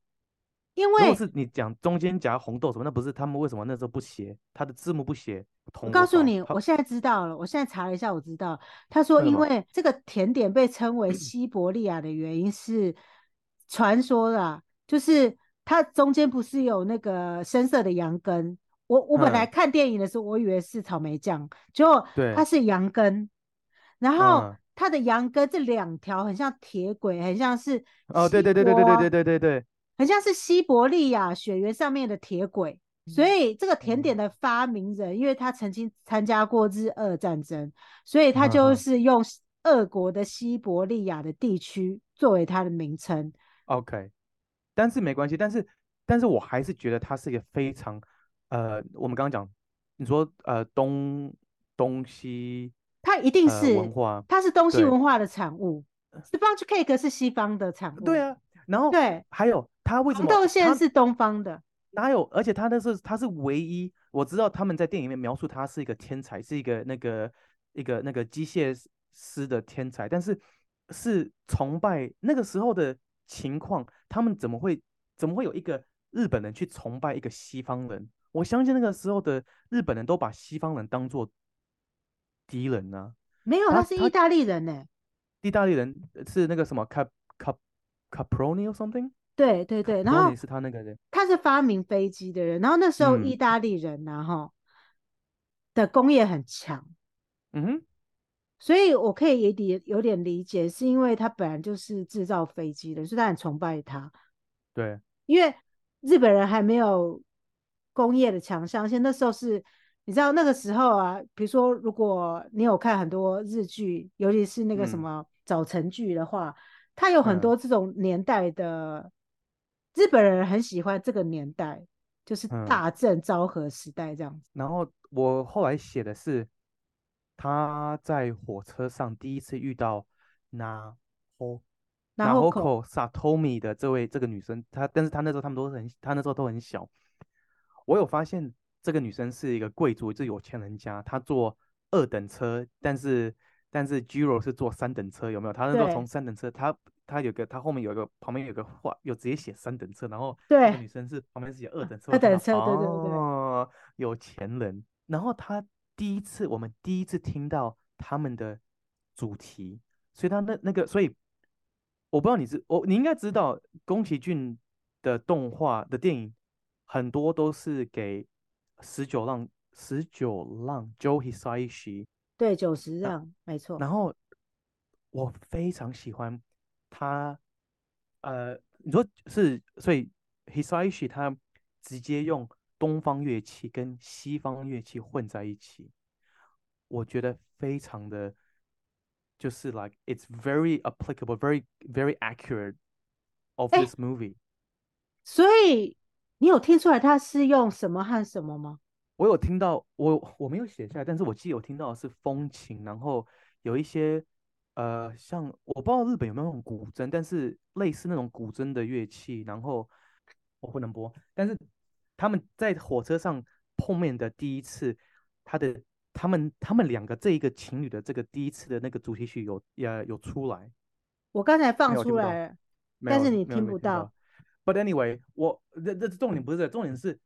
因为如果是你讲中间夹红豆什么，那不是他们为什么那时候不写？他的字幕不写？我告诉你，我现在知道了，我现在查了一下，我知道他说，因为这个甜点被称为西伯利亚的原因是传说的。就是它中间不是有那个深色的羊羹，我我本来看电影的时候，我以为是草莓酱，结果它是羊羹，然后它的羊羹这两条很像铁轨，很像是哦，对对对对对对对对对对，很像是西伯利亚雪原上面的铁轨，所以这个甜点的发明人，因为他曾经参加过日俄战争，所以他就是用俄国的西伯利亚的地区作为它的名称。OK。但是没关系，但是，但是我还是觉得它是一个非常，呃，我们刚刚讲，你说呃东东西，它一定是、呃、文化，它是东西文化的产物。Sponge cake 是西方的产物。对啊，然后对，还有它为什么红豆馅是东方的？哪有？而且他那是他是唯一，我知道他们在电影里面描述他是一个天才，是一个那个一个那个机械师的天才，但是是崇拜那个时候的情况，他们怎么会怎么会有一个日本人去崇拜一个西方人？我相信那个时候的日本人都把西方人当做敌人呢、啊。没有，他是意大利人呢、欸。意大利人是那个什么 Cap Cap Caproni or something？对对对，然后是他那个人，他是发明飞机的人，然后那时候意大利人然、啊、后、嗯、的工业很强，嗯哼，所以我可以也点有点理解，是因为他本来就是制造飞机的，所以他很崇拜他。对，因为日本人还没有工业的强项，而且那时候是，你知道那个时候啊，比如说如果你有看很多日剧，尤其是那个什么早晨剧的话，它、嗯、有很多这种年代的。嗯日本人很喜欢这个年代，就是大正昭和时代这样子。嗯、然后我后来写的是他在火车上第一次遇到 Naho Nahoko Satomi 的这位这个女生，她但是她那时候他们都很，她那时候都很小。我有发现这个女生是一个贵族，是有钱人家，她坐二等车，但是但是 Jiro 是坐三等车，有没有？她那时候从三等车，她。她有个，她后面有个，旁边有个画，有直接写三等车，然后那个女生是旁边是写二等车，二等车，对对对，哦，有钱人。然后他第一次，我们第一次听到他们的主题，所以他那那个，所以我不知道你知，我你应该知道，宫崎骏的动画的电影很多都是给十九浪十九浪 Joe Hisaishi，对，九十浪，没错。然后我非常喜欢。他，呃，你说是，所以 Hisaishi 他直接用东方乐器跟西方乐器混在一起，我觉得非常的，就是 like it's very applicable, very very accurate of this movie。所以你有听出来它是用什么和什么吗？我有听到，我我没有写下来，但是我记得有听到的是风琴，然后有一些。呃，像我不知道日本有没有那种古筝，但是类似那种古筝的乐器，然后我不能播。但是他们在火车上碰面的第一次，他的他们他们两个这一个情侣的这个第一次的那个主题曲有也有出来。我刚才放出来了，但是你听不到。到 But anyway，我这这重点不是这，重点是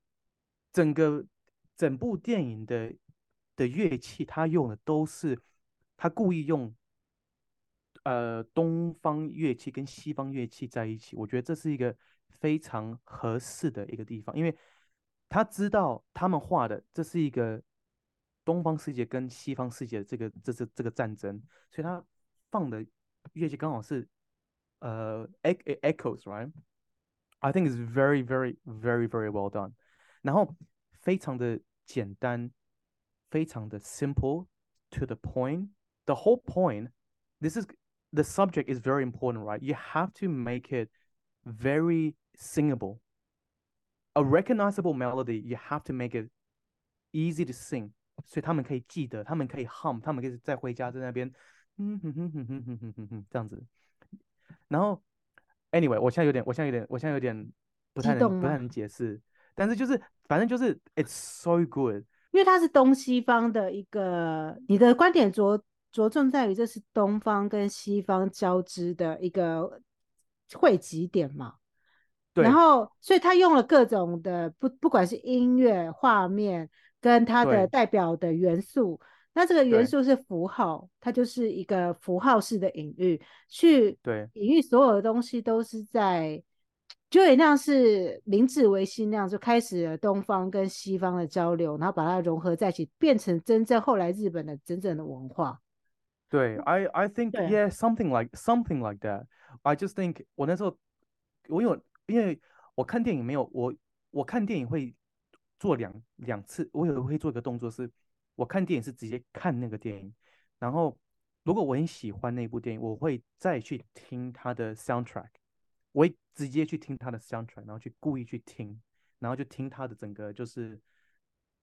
整个整部电影的的乐器，他用的都是他故意用。呃，东方乐器跟西方乐器在一起，我觉得这是一个非常合适的一个地方，因为他知道他们画的这是一个东方世界跟西方世界的这个这这这个战争，所以他放的乐器刚好是呃 echoes，right？I think it's very very very very well done，然后非常的简单，非常的 simple to the point，the whole point，this is The subject is very important, right? You have to make it very singable. A recognizable melody, you have to make it easy to sing. 所以他们可以记得，他们可以 hum，他们可以再回家在那边，嗯哼哼哼哼哼哼哼哼这样子。然后，anyway，我现在有点，我现在有点，我现在有点不太能不太能解释。但是就是，反正就是，it's so good。因为它是东西方的一个，你的观点着。着重在于这是东方跟西方交织的一个汇集点嘛，对。然后，所以他用了各种的不，不管是音乐、画面跟它的代表的元素，那这个元素是符号，它就是一个符号式的隐喻，去对。隐喻所有的东西都是在，就有点像是明治维新那样，就开始了东方跟西方的交流，然后把它融合在一起，变成真正后来日本的真正的文化。对，I I think yeah something like something like that. I just think 我那时候我有因为我看电影没有我我看电影会做两两次，我有会做一个动作是，我看电影是直接看那个电影，然后如果我很喜欢那部电影，我会再去听它的 soundtrack，我会直接去听它的 soundtrack，然后去故意去听，然后就听它的整个就是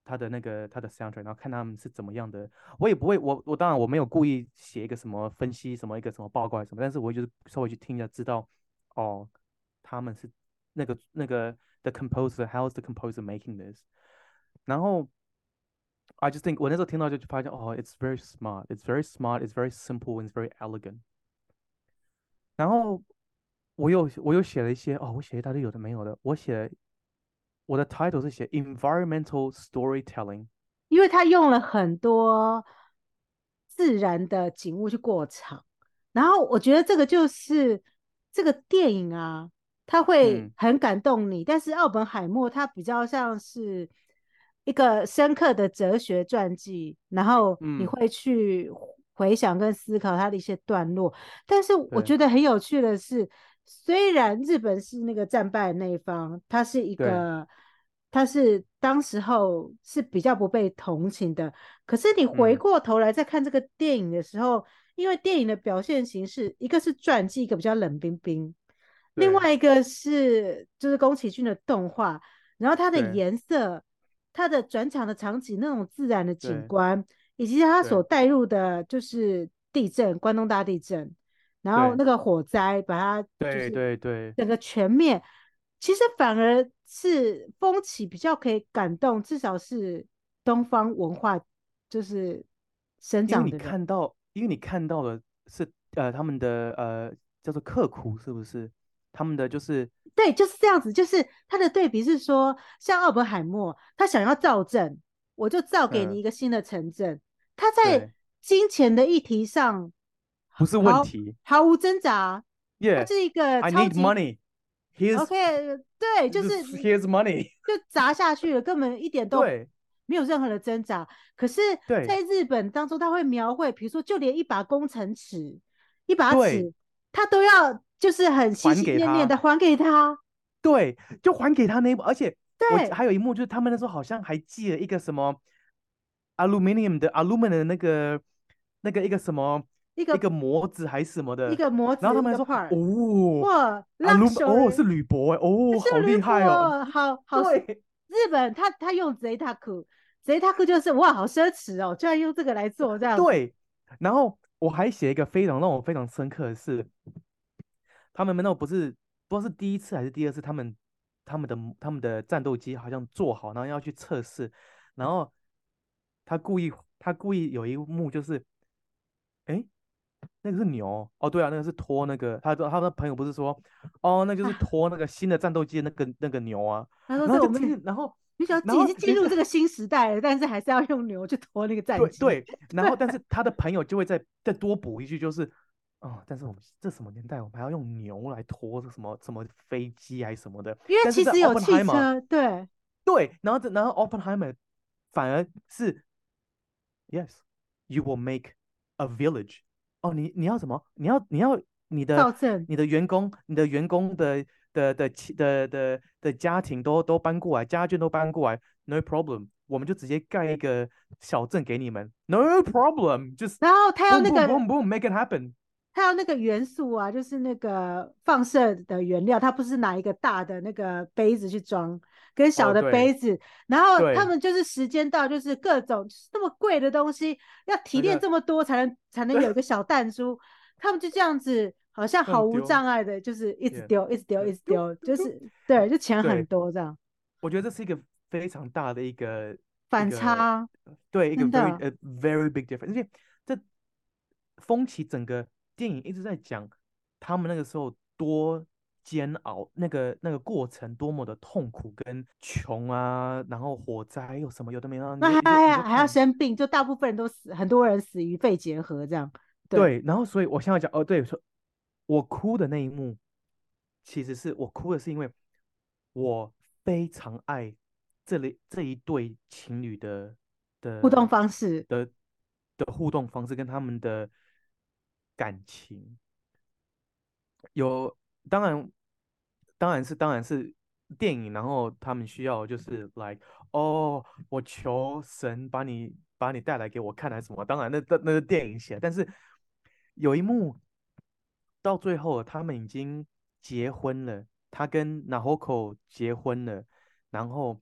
他的那个他的 soundtrack，然后看他们是怎么样的。我也不会，我我当然我没有故意写一个什么分析什么一个什么报告什么，但是我就是稍微去听一下，知道哦，他们是那个那个 the composer，how is the composer making this？然后 I just think 我那时候听到就发现哦，it's very smart，it's very smart，it's very simple，it's very elegant。然后我又我又写了一些哦，我写一大堆有的没有的，我写我的 title 是写 environmental storytelling，因为他用了很多自然的景物去过场，然后我觉得这个就是这个电影啊，它会很感动你，嗯、但是奥本海默他比较像是一个深刻的哲学传记，然后你会去。回想跟思考他的一些段落，但是我觉得很有趣的是，虽然日本是那个战败的那一方，他是一个，他是当时候是比较不被同情的，可是你回过头来再看这个电影的时候，嗯、因为电影的表现形式，一个是传记，一个比较冷冰冰，另外一个是就是宫崎骏的动画，然后它的颜色，它的转场的场景，那种自然的景观。以及它所带入的，就是地震，关东大地震，然后那个火灾，把它对对对整个全面，其实反而是风起比较可以感动，至少是东方文化就是生长的。因为你看到，因为你看到的是呃他们的呃叫做刻苦，是不是？他们的就是对，就是这样子，就是他的对比是说，像奥本海默，他想要造镇。我就造给你一个新的城镇，他在金钱的议题上不是问题，毫无挣扎。Yeah，这是一个 I need money. Here's OK，对，就是 Here's money，[laughs] 就砸下去了，根本一点都没有任何的挣扎。可是，在日本当中，他会描绘，比如说，就连一把工程尺、一把尺，他都要就是很心心念念的还给他。对，就还给他那一部，而且。对，还有一幕就是他们那时候好像还寄了一个什么 aluminium 的 aluminum 的那个那个一个什么一个一个模子还是什么的，一个模子。然后他们还说哦哇哦是铝箔哎哦，好厉害哦，好好对，日本他他用 zeitaku zeitaku 就是哇好奢侈哦，居然用这个来做这样。对，然后我还写一个非常让我非常深刻的是，他们难道不是不知道是第一次还是第二次他们。他们的他们的战斗机好像做好，然后要去测试，然后他故意他故意有一幕就是，哎，那个是牛哦，对啊，那个是拖那个，他他的朋友不是说，哦，那就是拖那个新的战斗机的那个、啊、那个牛啊，[laughs] 然后我们然后你想已经进入这个新时代了，但是还是要用牛去拖那个战机，对，对，然后但 [laughs] 是他的朋友就会再再多补一句就是。哦，但是我们这什么年代，我们还要用牛来拖这什么什么飞机还是什么的？因为其实有汽车，对对，然后然后 Oppenheimer 反而是，Yes，you will make a village。哦，你你要什么？你要你要你的你的员工，你的员工的的的的的的家庭都都搬过来，家眷都搬过来，No problem，我们就直接盖一个小镇给你们，No problem，就是然后他要那个 boom boom boom，make it happen。它有那个元素啊，就是那个放射的原料，它不是拿一个大的那个杯子去装，跟小的杯子，哦、然后他们就是时间到，就是各种那么贵的东西，要提炼这么多才能、才能有一个小弹珠，他们就这样子，好像毫无障碍的，就是一直丢，一直丢，一直丢，就是对，就钱很多这样。我觉得这是一个非常大的一个反差，对，一个 very 呃 very big difference，因为这风起整个。电影一直在讲他们那个时候多煎熬，那个那个过程多么的痛苦跟穷啊，然后火灾有什么有的没有，那还还还要生病，就大部分人都死，很多人死于肺结核这样。对，对然后所以我现在讲哦，对，说我哭的那一幕，其实是我哭的是因为我非常爱这里这一对情侣的的互动方式的的互动方式跟他们的。感情有，当然，当然是，当然是电影。然后他们需要就是来，like, 哦，我求神把你把你带来给我看，还是什么？当然那，那那那个电影写。但是有一幕到最后，他们已经结婚了，他跟 Nahoko 结婚了。然后，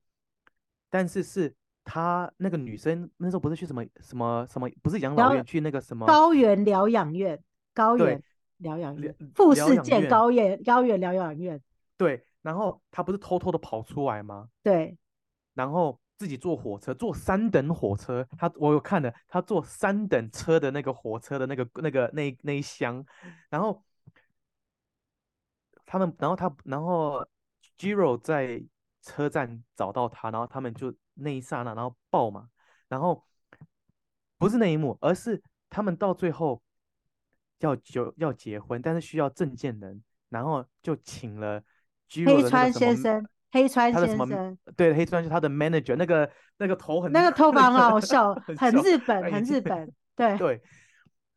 但是是他那个女生那时候不是去什么什么什么，不是养老院，去那个什么高原疗养院，高原疗养院，富士见高原高原疗养院。对，然后他不是偷偷的跑出来吗？对，然后自己坐火车，坐三等火车。他我有看的，他坐三等车的那个火车的那个那个那那一箱，然后他们，然后他，然后 Giro 在车站找到他，然后他们就。那一刹那，然后抱嘛，然后不是那一幕，而是他们到最后要就要结婚，但是需要证件人，然后就请了黑川先生，黑川先生，对，黑川是他的 manager，那个那个头很那个头发很好 [laughs] 笑，很日本，很日本，对对，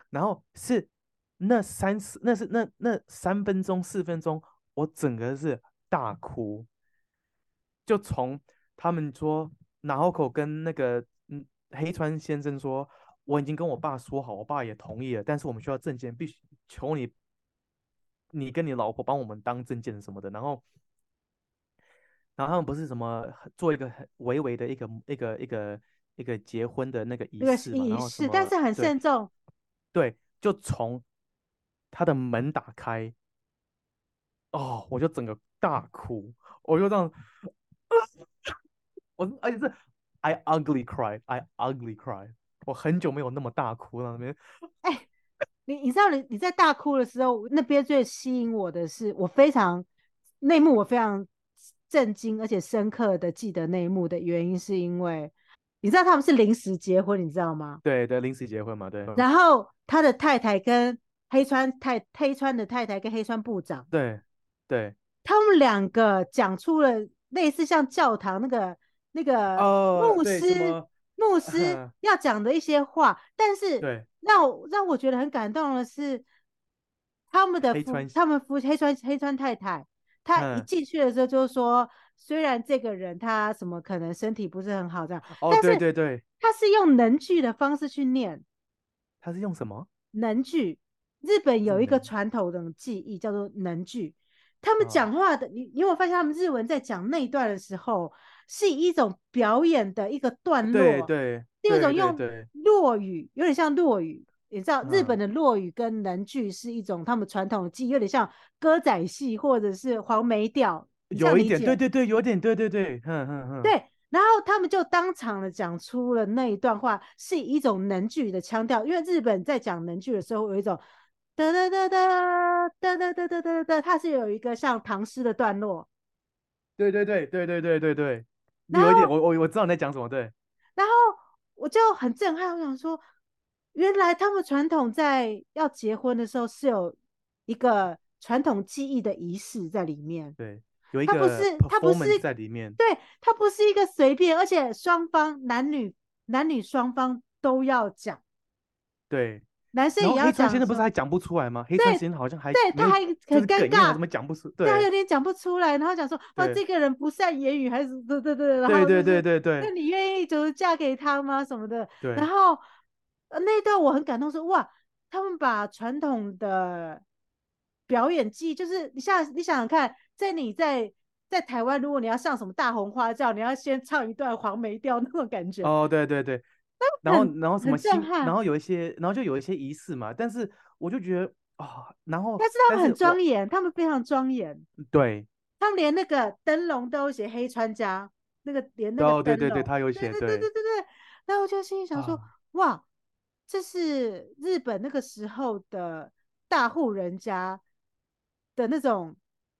然后是那三四，那是那那三分钟四分钟，我整个是大哭，就从他们说。然后口跟那个嗯黑川先生说，我已经跟我爸说好，我爸也同意了，但是我们需要证件，必须求你，你跟你老婆帮我们当证件什么的。然后，然后他们不是什么做一个很微微的一个一个一个一个结婚的那个仪式嘛，仪式，但是很慎重。对，就从他的门打开，哦，我就整个大哭，我就这样。[laughs] 我而且是 I ugly cry, I ugly cry。我很久没有那么大哭了那边。[laughs] 哎，你你知道你你在大哭的时候，那边最吸引我的是，我非常那一幕我非常震惊而且深刻的记得那一幕的原因，是因为你知道他们是临时结婚，你知道吗？对对，临时结婚嘛，对。然后他的太太跟黑川太黑川的太太跟黑川部长，对对，他们两个讲出了类似像教堂那个。那个牧师，哦、牧师要讲的一些话，但是让我让我觉得很感动的是，他们的夫，他们夫黑川黑川太太，她一进去的时候就说，嗯、虽然这个人他什么可能身体不是很好这样，哦、但是对对。对，他是用能剧的方式去念，他是用什么？能剧？日本有一个传统的技艺叫做能剧，他们讲话的，你、哦、你有没有发现他们日文在讲那一段的时候？是一种表演的一个段落，对对，第二种用落语，有点像落语。你知道日本的落语跟能剧是一种他们传统的技，有点像歌仔戏或者是黄梅调，有一点，对对对，有点，对对对，哼哼哼，对。然后他们就当场的讲出了那一段话，是一种能剧的腔调，因为日本在讲能剧的时候有一种哒哒哒哒哒哒哒哒哒哒哒，它是有一个像唐诗的段落。对对对对对对对对。有一点，我我我知道你在讲什么，对。然后我就很震撼，我想说，原来他们传统在要结婚的时候是有一个传统记忆的仪式在里面。对，有一个，它不是，他不是在里面。对，他不是一个随便，而且双方男女男女双方都要讲。对。男生也要讲。黑川先生不是还讲不出来吗？黑川先生好像还对，他还很尴尬，怎么讲不出？对，他有点讲不出来，然后讲说哦，这个人不善言语，还是对对对，然后对对对对对，那你愿意就是嫁给他吗？什么的？对。然后那一段我很感动，说哇，他们把传统的表演技，就是你像你想想看，在你在在台湾，如果你要上什么大红花轿，你要先唱一段黄梅调那种感觉。哦，对对对。然后，然后什么新，然后有一些，然后就有一些仪式嘛。但是我就觉得啊、哦，然后但是他们很庄严，他们非常庄严。对，他们连那个灯笼都有写黑川家，那个连那个灯笼，哦、对对对，他有写，对对对对对对。然后我就心里想说，啊、哇，这是日本那个时候的大户人家的那种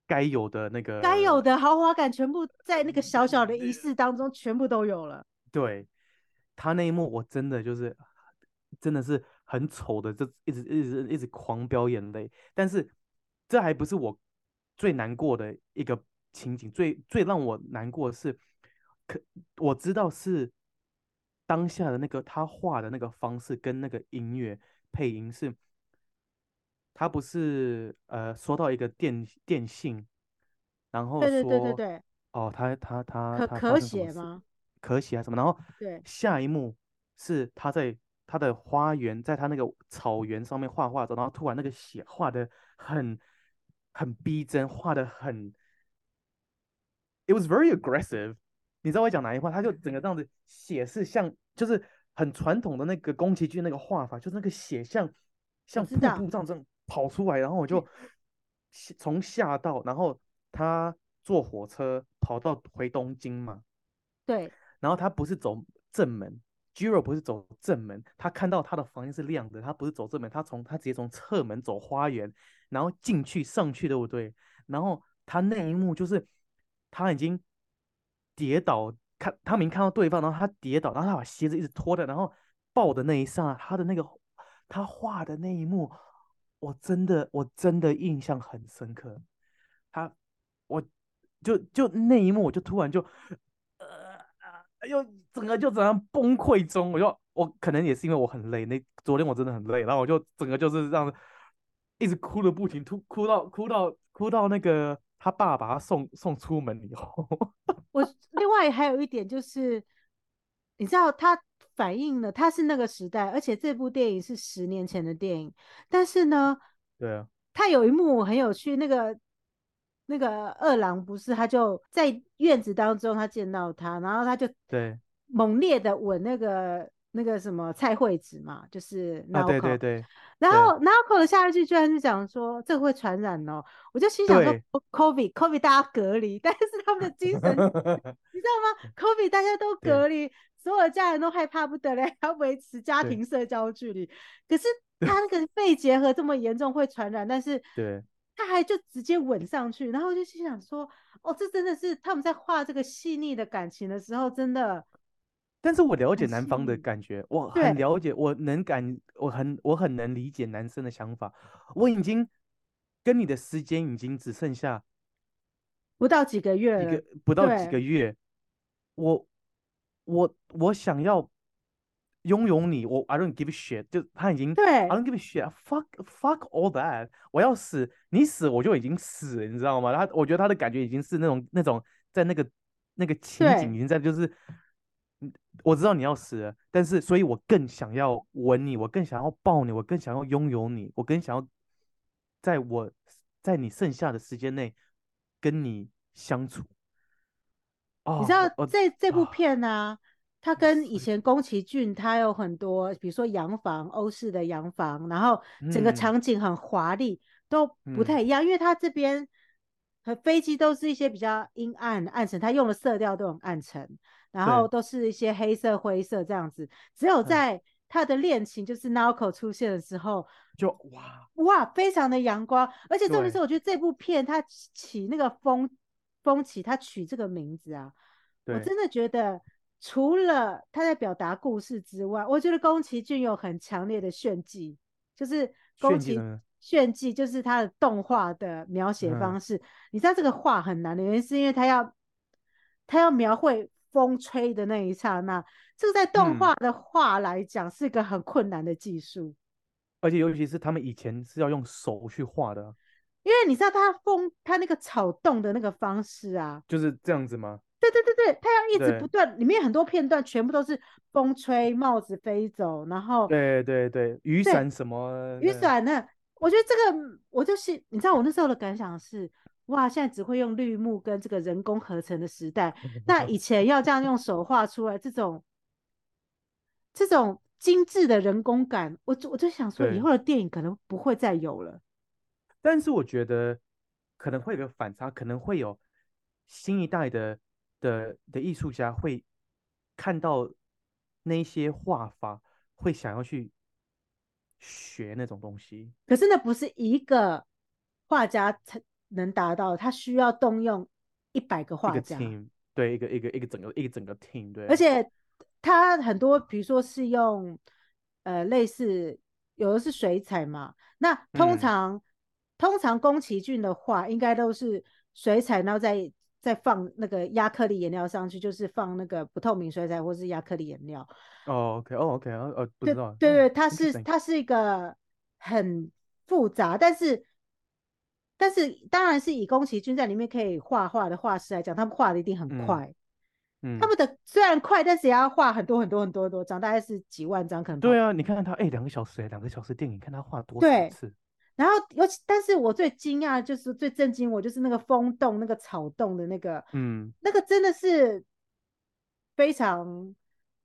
该有的那个该有的豪华感，全部在那个小小的仪式当中全部都有了。对。他那一幕我真的就是，真的是很丑的，就一直一直一直狂飙眼泪。但是这还不是我最难过的一个情景，最最让我难过的是，可我知道是当下的那个他画的那个方式跟那个音乐配音是，他不是呃说到一个电电信，然后说对对对对对，哦他他他可可写吗？可喜啊什么？然后对，下一幕是他在他的花园，在他那个草原上面画画着，然后突然那个血画的很很逼真，画的很，it was very aggressive。你知道我讲哪一话？他就整个这样子血是像，就是很传统的那个宫崎骏那个画法，就是那个血像像瀑布这样这样跑出来，然后我就 [laughs] 从下到，然后他坐火车跑到回东京嘛，对，然后他不是走正门。Jiro 不是走正门，他看到他的房间是亮的，他不是走正门，他从他直接从侧门走花园，然后进去上去，对不对？然后他那一幕就是他已经跌倒，看他没看到对方，然后他跌倒，然后他把鞋子一直脱掉，然后抱的那一刹，他的那个他画的那一幕，我真的我真的印象很深刻。他我就就那一幕，我就突然就。又整个就怎样崩溃中，我就我可能也是因为我很累，那昨天我真的很累，然后我就整个就是这样子，一直哭的不停，哭哭到哭到哭到那个他爸把他送送出门以后。[laughs] 我另外还有一点就是，你知道他反映了他是那个时代，而且这部电影是十年前的电影，但是呢，对啊，他有一幕很有趣，那个。那个二郎不是，他就在院子当中，他见到他，然后他就对。猛烈的吻那个那个什么蔡惠子嘛，就是 Naoko，啊，对对对，然后 Naoko 的下一句居然是讲说这个会传染哦，我就心想说 COVID COVID 大家隔离，但是他们的精神 [laughs] 你知道吗？COVID 大家都隔离，所有的家人都害怕不得了，要维持家庭社交距离，可是他那个肺结核这么严重会传染，但是对。他还就直接吻上去，然后我就心想说：“哦，这真的是他们在画这个细腻的感情的时候，真的。”但是我了解男方的感觉，我很了解，我能感，我很我很能理解男生的想法。我已经跟你的时间已经只剩下不到几个月，一个不到几个月，我我我想要。拥有你，我 I don't give a shit，就他已经对 I don't give a shit，fuck fuck all that，我要死，你死我就已经死了，你知道吗？他我觉得他的感觉已经是那种那种在那个那个情景已经在就是，我知道你要死了，但是所以我更想要吻你，我更想要抱你，我更想要拥有你，我更想要在我在你剩下的时间内跟你相处。哦，你知道这这部片呢、啊？哦他跟以前宫崎骏，它有很多，比如说洋房，欧式的洋房，然后整个场景很华丽，嗯，都不太一样。因为它这边和飞机都是一些比较阴暗、暗沉，它用的色调都很暗沉，然后都是一些黑色、灰色这样子。只有在他的恋情，就是 Naoko 出现的时候，就哇哇，非常的阳光。而且重点是，我觉得这部片它起那个风风起，它取这个名字啊，我真的觉得。除了他在表达故事之外，我觉得宫崎骏有很强烈的炫技，就是宫崎炫技，就是他的动画的描写方式。嗯。你知道这个画很难的原因，是因为他要他要描绘风吹的那一刹那，这个在动画的画来讲是一个很困难的技术。嗯。而且尤其是他们以前是要用手去画的，因为你知道他风他那个草动的那个方式啊，就是这样子吗？对对对对，太阳一直不断，里面很多片段全部都是风吹，帽子飞走，然后对对对，雨伞什么雨伞呢？我觉得这个我就是，你知道我那时候的感想是，哇，现在只会用绿幕跟这个人工合成的时代，[laughs] 那以前要这样用手画出来这种这种精致的人工感，我就我就想说，以后的电影可能不会再有了。但是我觉得可能会有个反差，可能会有新一代的。的的艺术家会看到那些画法，会想要去学那种东西。可是那不是一个画家才能达到，他需要动用一百个画家。对，一个一个一个整个一个整个 team。对，而且他很多，比如说是用呃类似有的是水彩嘛，那通常、嗯、通常宫崎骏的画应该都是水彩，然后再。再放那个压克力颜料上去，就是放那个不透明水彩或是压克力颜料。哦，OK，哦，OK，呃，不知道。对对对，它是它是一个很复杂，但是但是当然是以宫崎骏在里面可以画画的画师来讲，他们画的一定很快。嗯，他们的虽然快，但是也要画很多很多很多很多张，大概是几万张可能。对啊，你看看他，哎，两个小时，两个小时电影，看他画多少次。然后尤其，但是我最惊讶就是最震惊我就是那个风洞那个草洞的那个，嗯，那个真的是非常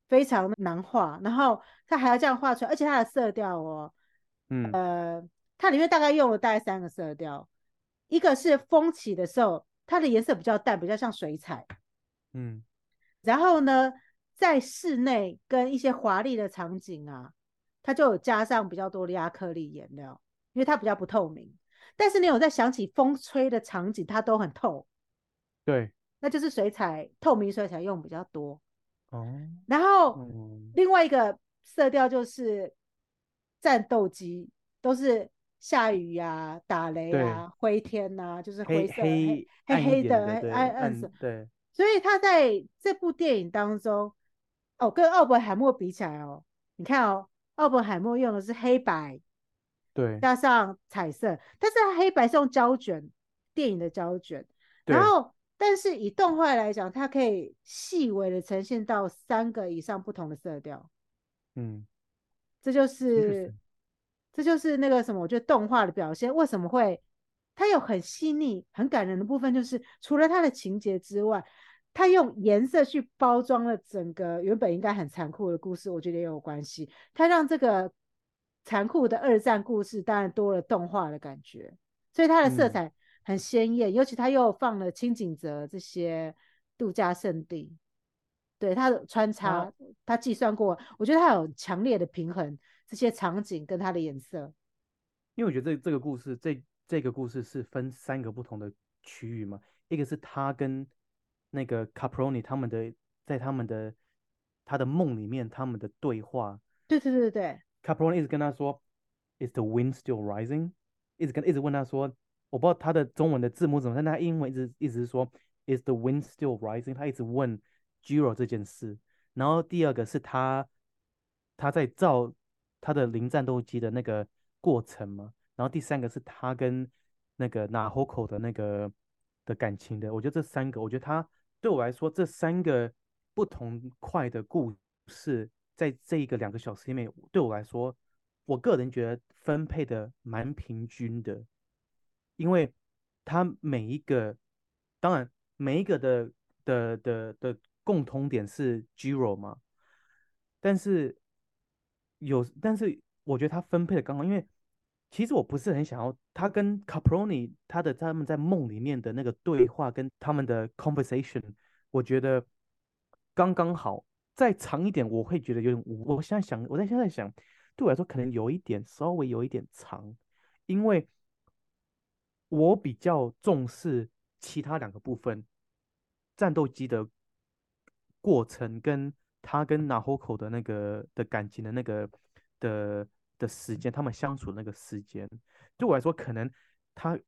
非常难画，然后他还要这样画出来，而且它的色调哦，嗯。呃，它里面大概用了大概三个色调，一个是风起的时候，它的颜色比较淡，比较像水彩，嗯，然后呢，在室内跟一些华丽的场景啊，它就有加上比较多的亚克力颜料，因为它比较不透明。但是你有在想起风吹的场景，它都很透，对。那就是水彩，透明水彩用比较多哦。然后另外一个色调就是战斗机，都是下雨呀、啊、打雷啊、灰天呐、啊，就是灰色黑黑黑黑的暗暗色。对，所以他在这部电影当中，哦，跟奥本海默比起来哦，你看哦，奥本海默用的是黑白，对，加上彩色，但是它黑白是用胶卷，电影的胶卷，然后。但是以动画来讲，它可以细微的呈现到三个以上不同的色调。嗯，这就是这就是那个什么？我觉得动画的表现为什么会它有很细腻、很感人的部分，就是除了它的情节之外，它用颜色去包装了整个原本应该很残酷的故事，我觉得也有关系。它让这个残酷的二战故事当然多了动画的感觉，所以它的色彩。嗯很鲜艳，尤其他又放了清景泽这些度假胜地，对它的穿插，他计算过，我觉得他有强烈的平衡这些场景跟它的颜色。因为我觉得这这个故事，这这个故事是分三个不同的区域嘛，一个是他跟那个 Caproni 他们的在他们的他的梦里面他们的对话。对对对对对 Capron 一直跟他说，Is the wind still rising？一直跟一直问他说。我不知道他的中文的字母怎么，但他英文一直一直说 "Is the wind still rising？" 他一直问 Giro 这件事。然后第二个是他他在造他的零战斗机的那个过程嘛。然后第三个是他跟那个 Nahoko 的那个的感情的。我觉得这三个，我觉得他对我来说这三个不同块的故事，在这一个两个小时里面，对我来说，我个人觉得分配的蛮平均的。因为他每一个，当然每一个的的的的共通点是 Jiro 嘛，但是有，但是我觉得他分配的刚好，因为其实我不是很想要他跟 Caproni 他的他们在梦里面的那个对话跟他们的 conversation，我觉得刚刚好，再长一点我会觉得有点无。我现在想，我在现在想，对我来说可能有一点稍微有一点长，因为。我比较重视其他两个部分，战斗机的过程跟他跟 Naho 的那个的感情的那个的的时间，他们相处的那个时间，对我来说可能他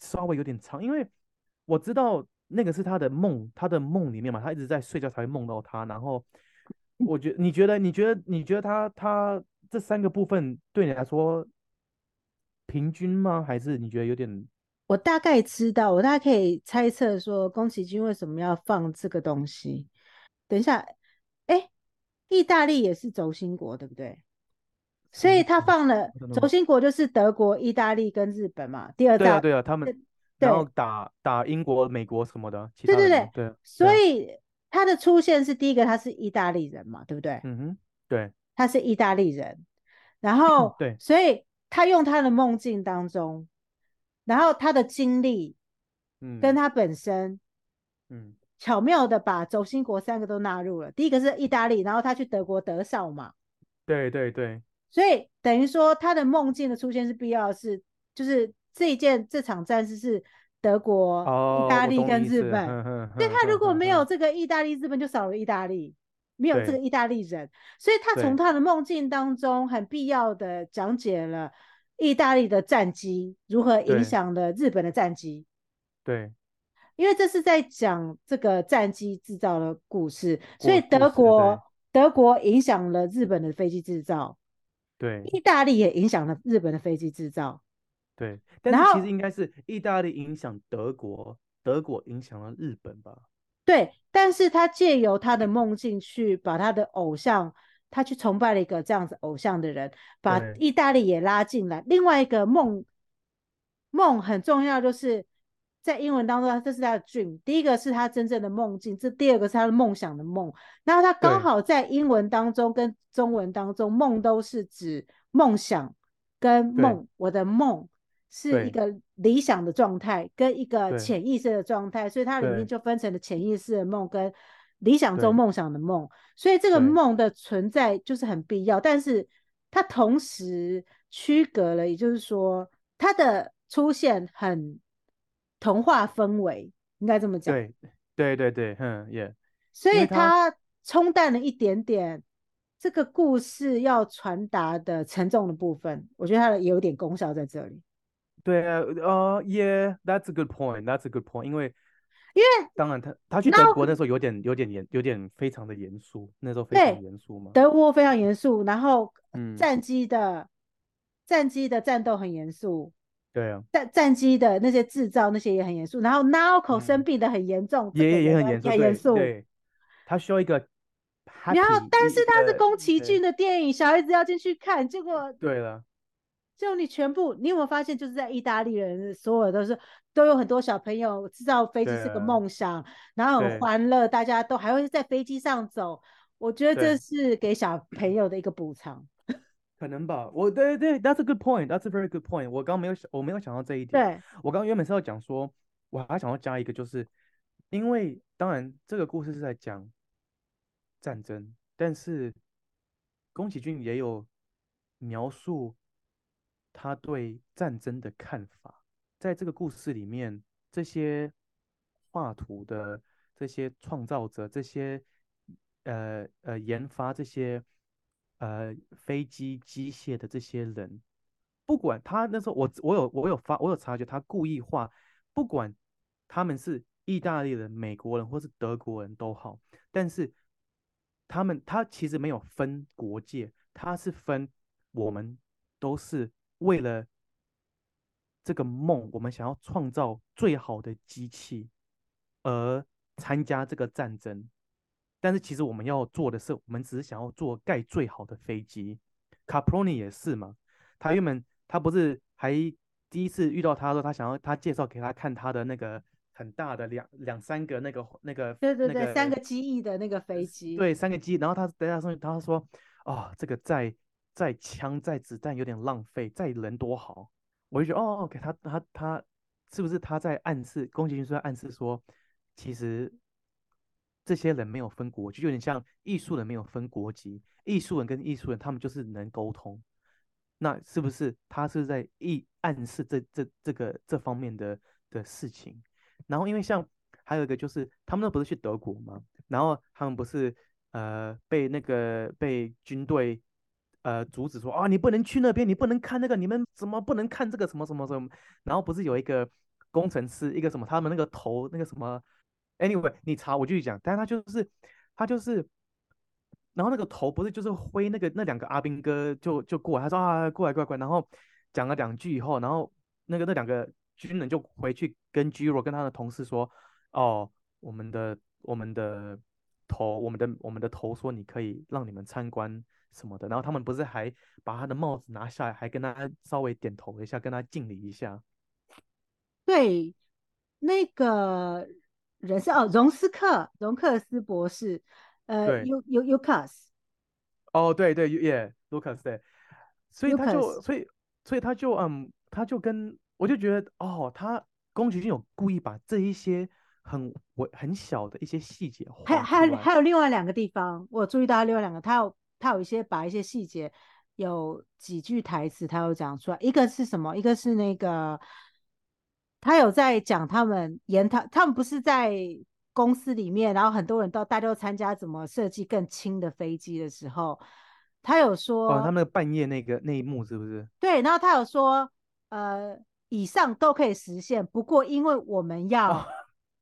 稍微有点长，因为我知道那个是他的梦，他的梦里面嘛，他一直在睡觉才会梦到他。然后我觉，你觉得，你觉得，你觉得他他这三个部分对你来说？平均吗？还是你觉得有点？我大概知道，我大概可以猜测说，宫崎骏为什么要放这个东西。等一下，哎，意大利也是轴心国，对不对？所以他放了轴心国，就是德国、意大利跟日本嘛。第二大，对啊，对啊，他们然后打打英国、美国什么的。对对对对。所以他的出现是第一个，他是意大利人嘛，对不对？嗯哼，对，他是意大利人，然后 [clears throat] 对，所以。他用他的梦境当中，然后他的经历，嗯，跟他本身，嗯，巧妙的把轴心国三个都纳入了。第一个是意大利，然后他去德国德绍嘛，对对对，所以等于说他的梦境的出现是必要是，是就是这一件这场战事是德国、哦、意大利跟日本，所以他如果没有这个意大利、日本，就少了意大利。没有这个意大利人，所以他从他的梦境当中很必要的讲解了意大利的战机如何影响了日本的战机。对，因为这是在讲这个战机制造的故事，所以德国。德国影响了日本的飞机制造，对，意大利也影响了日本的飞机制造，对。但是其实应该是意大利影响德国，德国影响了日本吧。对，但是他借由他的梦境去把他的偶像，他去崇拜了一个这样子偶像的人，把意大利也拉进来。另外一个梦梦很重要，就是在英文当中，这是他的 dream，第一个是他真正的梦境，这第二个是他的梦想的梦。然后他刚好在英文当中跟中文当中，梦都是指梦想跟梦，我的梦是一个理想的状态跟一个潜意识的状态，所以它里面就分成了潜意识的梦跟理想中梦想的梦。所以这个梦的存在就是很必要，但是它同时区隔了，也就是说它的出现很。童话氛围应该这么讲，对对对对，嗯，也、yeah，所以它冲淡了一点点这个故事要传达的沉重的部分，我觉得它的有点功效在这里。对啊，呃，Yeah，that's a good point，that's a good point，因为因为当然他他去德国那时候有点有点严有点非常的严肃，那时候非常严肃嘛，德国非常严肃，然后战机的、嗯、战机的战斗很严肃。对啊，战战机的那些制造那些也很严肃，然后 Naoko 生病的很严重，也、嗯、也很严肃，严肃。对，他需要一个。然后，但是他是宫崎骏的电影，小孩子要进去看，结果对了，就你全部，你有没有发现，就是在意大利人，所有都是都有很多小朋友知道飞机是个梦想，然后很欢乐，大家都还会在飞机上走。我觉得这是给小朋友的一个补偿。[laughs] 可能吧，我对对，That's a good point. That's a very good point. 我刚没有想，我没有想到这一点。对，我刚原本是要讲说，我还想要加一个，就是因为当然这个故事是在讲战争，但是宫崎骏也有描述他对战争的看法。在这个故事里面，这些画图的、这些创造者、这些呃呃研发这些。呃，飞机机械的这些人，不管他那时候我我有我有发我有察觉他故意画，不管他们是意大利人、美国人或是德国人都好，但是他们他其实没有分国界，他是分我们都是为了这个梦，我们想要创造最好的机器而参加这个战争。但是其实我们要做的是，我们只是想要做盖最好的飞机。Caproni 也是嘛，他原本他不是还第一次遇到他说，他想要他介绍给他看他的那个很大的两两三个那个那个对对对、那个、三个机翼的那个飞机，对三个机翼，然后他等下说他说哦，这个载在枪在子弹有点浪费，在人多好。我就觉得哦，OK，他他他是不是他在暗示宫崎骏是在暗示说其实。这些人没有分国籍，就有点像艺术人没有分国籍，艺术人跟艺术人他们就是能沟通。那是不是他是在意暗示这这这个这方面的的事情？然后因为像还有一个就是他们都不是去德国吗？然后他们不是呃被那个被军队呃阻止说啊，你不能去那边，你不能看那个，你们怎么不能看这个什么什么什么？然后不是有一个工程师一个什么他们那个头那个什么？Anyway，你查我继续讲，但是他就是他就是，然后那个头不是就是挥那个那两个阿兵哥就就过来，他说啊过来过来过来，然后讲了两句以后，然后那个那两个军人就回去跟 Jiro 跟他的同事说，哦，我们的我们的头我们的我们的头说你可以让你们参观什么的，然后他们不是还把他的帽子拿下来，还跟他稍微点头一下，跟他敬礼一下。对，那个。人是哦，荣斯克，荣克斯博士，呃，U U Lucas，哦，对对，Yeah，Lucas，对，所以他就，所以，所以他就，嗯，他就跟我就觉得，哦，他宫崎骏有故意把这一些很我很小的一些细节，还还有还有另外两个地方，我注意到另外两个，他有他有一些把一些细节，有几句台词他有讲出来，一个是什么？一个是那个。他有在讲他们研讨，他们不是在公司里面，然后很多人都大家都参加怎么设计更轻的飞机的时候，他有说，哦，他们半夜那个那一幕是不是？对，然后他有说，呃，以上都可以实现，不过因为我们要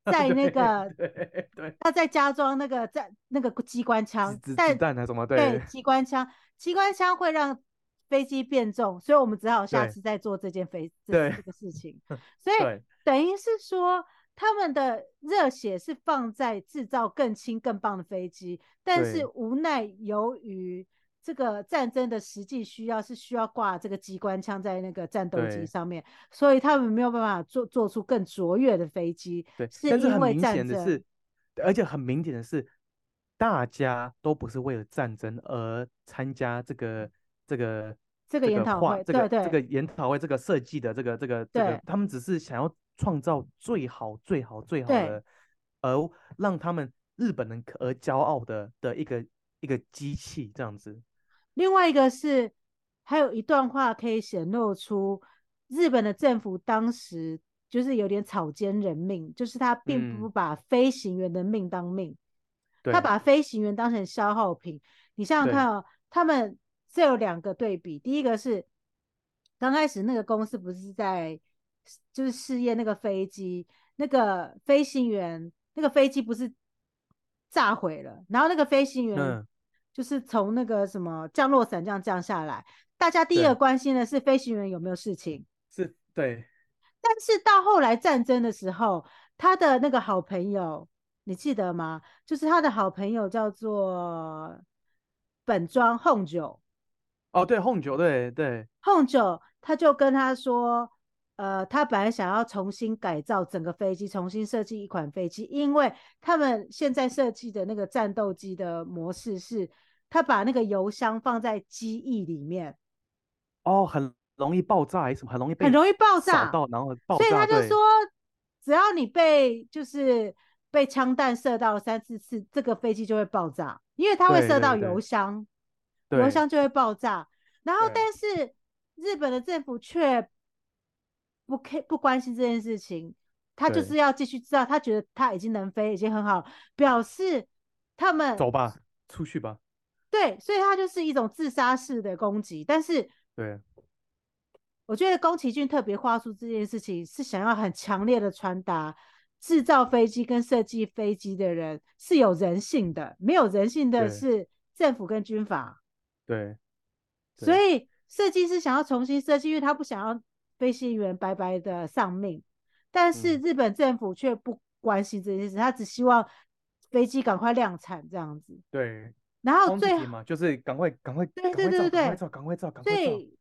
[laughs] 在那个，哦、对，对，对，要再加装那个在那个机关枪，子弹还是什么？对，对，机关枪，机关枪会让。飞机变重，所以我们只好下次再做这件飞 [laughs] 这这个事情。所以等于是说，他们的热血是放在制造更轻、更棒的飞机，但是无奈由于这个战争的实际需要是需要挂这个机关枪在那个战斗机上面，所以他们没有办法做做出更卓越的飞机。对，是因为战争。但是很明显的是，而且很明显的是，大家都不是为了战争而参加这个这个这个研讨会，这个、对对，这个研讨会这个设计的这个这个这个，他们只是想要创造最好最好最好的，而让他们日本人而骄傲的的一个一个机器这样子。另外一个是，还有一段话可以显露出日本的政府当时就是有点草菅人命，就是他并不把飞行员的命当命，嗯、他把飞行员当成消耗品。你想想看哦，他们这有两个对比，第一个是刚开始那个公司不是在就是试验那个飞机，那个飞行员那个飞机不是炸毁了，然后那个飞行员、嗯。就是从那个什么降落伞这样降下来，大家第一个关心的是飞行员有没有事情，是对。但是到后来战争的时候，他的那个好朋友，你记得吗？就是他的好朋友叫做本庄弘九。哦，对，弘九，对对。弘九他就跟他说。呃，他本来想要重新改造整个飞机，重新设计一款飞机，因为他们现在设计的那个战斗机的模式是，他把那个油箱放在机翼里面，哦，很容易爆炸还是什么？很容易被很容易爆炸到，然后爆炸。所以他就说，只要你被就是被枪弹射到三四次，这个飞机就会爆炸，因为它会射到油箱，对对对，油箱就会爆炸。然后，但是日本的政府却。不 care 不关心这件事情，他就是要继续知道，他觉得他已经能飞，已经很好，表示他们走吧，出去吧。对，所以他就是一种自杀式的攻击。但是，对，我觉得宫崎骏特别画出这件事情，是想要很强烈的传达，制造飞机跟设计飞机的人是有人性的，没有人性的是政府跟军阀。对，所以设计师想要重新设计，因为他不想要。飞行员白白的丧命，但是日本政府却不关心这件事，嗯、他只希望飞机赶快量产这样子。对，然后最嘛，就是赶快赶快，对对对对对，赶快造，赶快造，赶快造。所以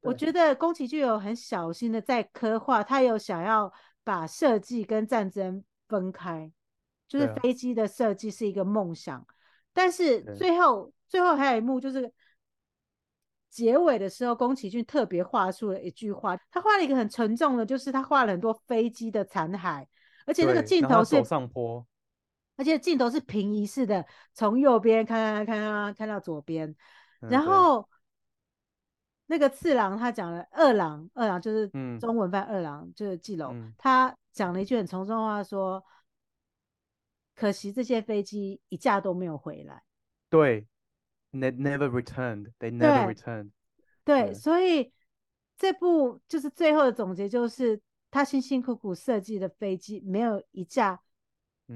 我觉得宫崎骏有很小心的在刻画，他有想要把设计跟战争分开，就是飞机的设计是一个梦想，啊、但是最后最后还有一幕就是。结尾的时候，宫崎骏特别画出了一句话，他画了一个很沉重的，就是他画了很多飞机的残骸，而且那个镜头是上坡，而且镜头是平移式的，从右边看看看看看到左边，然后那个次郎他讲了二郎，二郎就是中文翻二郎，就是季楼，他讲了一句很沉重的话，说可惜这些飞机一架都没有回来。对。Never returned. They never returned. 对。对，所以这部就是最后的总结，就是他辛辛苦苦设计的飞机没有一架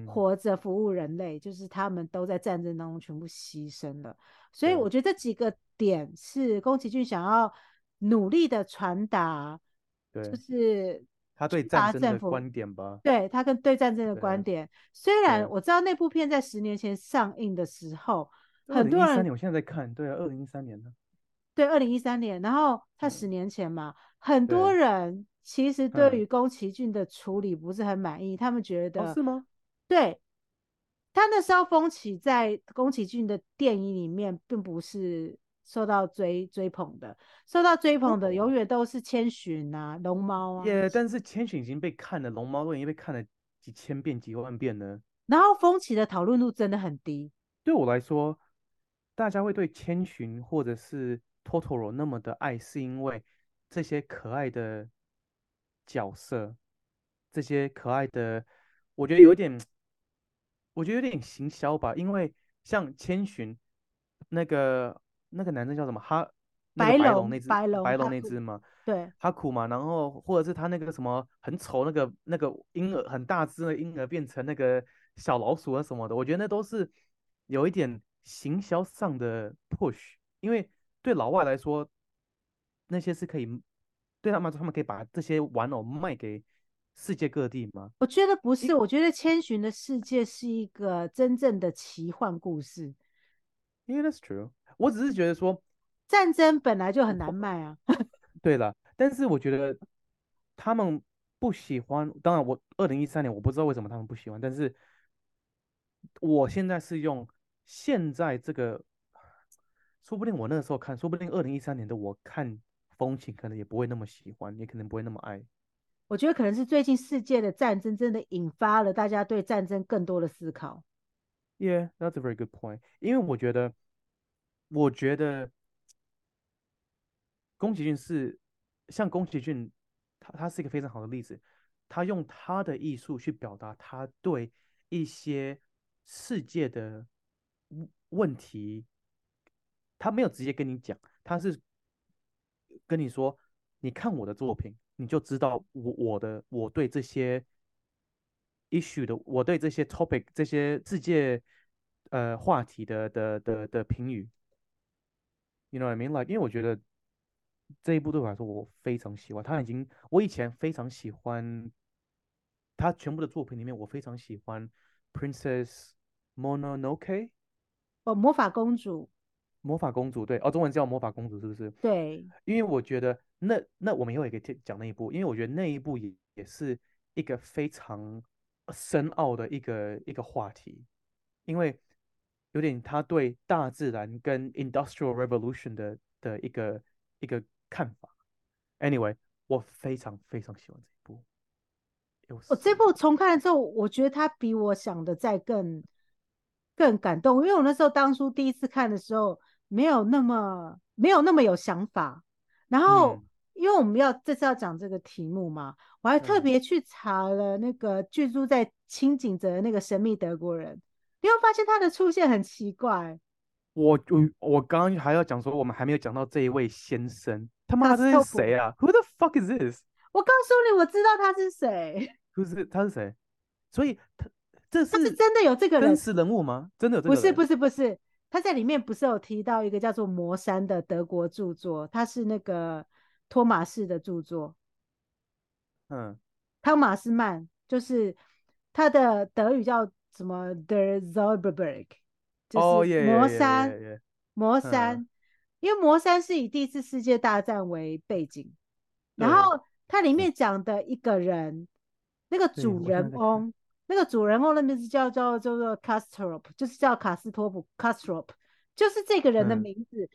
活着服务人类，嗯，就是他们都在战争当中全部牺牲了。所以我觉得这几个点是宫崎骏想要努力的传达，就是他对战争的观点吧。对，他跟对战争的观点。虽然我知道那部片在十年前上映的时候。很多人，我现在在看，对啊，二零一三年的，对，二零一三年，然后他十年前嘛，很多人其实对于宫崎骏的处理不是很满意，他们觉得，是吗？对，他那时候风起在宫崎骏的电影里面，并不是受到追追捧的，受到追捧的永远都是千寻啊、龙猫啊，耶，但是千寻已经被看了，龙猫都已经被看了几千遍、几万遍了，然后风起的讨论度真的很低，对我来说。大家会对千寻或者是托托罗那么的爱，是因为这些可爱的角色，这些可爱的，我觉得有点，我觉得有点行销吧。因为像千寻那个那个男生叫什么？哈，白龙那只白龙白龙那只嘛，对，哈库嘛。然后或者是他那个什么很丑那个那个婴儿很大只的婴儿变成那个小老鼠啊什么的，我觉得那都是有一点。行销上的 push，因为对老外来说，那些是可以对他们来说，他们可以把这些玩偶卖给世界各地吗？我觉得不是，我觉得千寻的世界是一个真正的奇幻故事。Yeah, that's true。我只是觉得说，战争本来就很难卖啊。[laughs] 对了，但是我觉得他们不喜欢。当然，我二零一三年我不知道为什么他们不喜欢，但是我现在是用现在这个，说不定我那个时候看，说不定二零一三年的我看风情可能也不会那么喜欢，也可能不会那么爱。我觉得可能是最近世界的战争真的引发了大家对战争更多的思考。Yeah, that's a very good point. 因为我觉得，我觉得宫崎骏是像宫崎骏，他他是一个非常好的例子。他用他的艺术去表达他对一些世界的问题，他没有直接跟你讲，他是跟你说，你看我的作品。你就知道我我的我对这些 issue 的，我对这些 topic 这些世界呃话题的的的的评语，you know what I mean? Like，因为我觉得这一部对我来说我非常喜欢，他已经我以前非常喜欢他全部的作品里面，我非常喜欢 Princess Mononoke，哦，魔法公主，魔法公主对，哦，中文叫魔法公主是不是？对，因为我觉得。那那我们以后也可以讲那一部，因为我觉得那一部也也是一个非常深奥的一个一个话题，因为有点他对大自然跟 Industrial Revolution 的的一个一个看法。Anyway，我非常非常喜欢这一部。我这部重看了之后，我觉得他比我想的再更更感动，因为我那时候当初第一次看的时候，没有那么没有那么有想法，然后。嗯因为我们要这次要讲这个题目嘛，我还特别去查了那个居住在清景泽的那个神秘德国人，你会发现他的出现很奇怪。我我我刚刚还要讲说，我们还没有讲到这一位先生，他妈这是谁啊？Who the fuck is this？我告诉你，我知道他是谁。不是他是谁？所以他这是他是真的有这个人真实人物吗？真的有这个人？不是不是不是，他在里面不是有提到一个叫做魔山的德国著作，他是那个。托马斯的著作，嗯，汤马斯曼就是他的德语叫什么？Der Zauberberg，就是魔山，oh, yeah, yeah, yeah, yeah. 魔山。嗯、因为魔山是以第一次世界大战为背景，然后它里面讲的一个人，嗯、那个主人翁，那个主人翁的名字叫叫叫做 Castrop，就是叫卡斯托普 Castrop，就是这个人的名字。嗯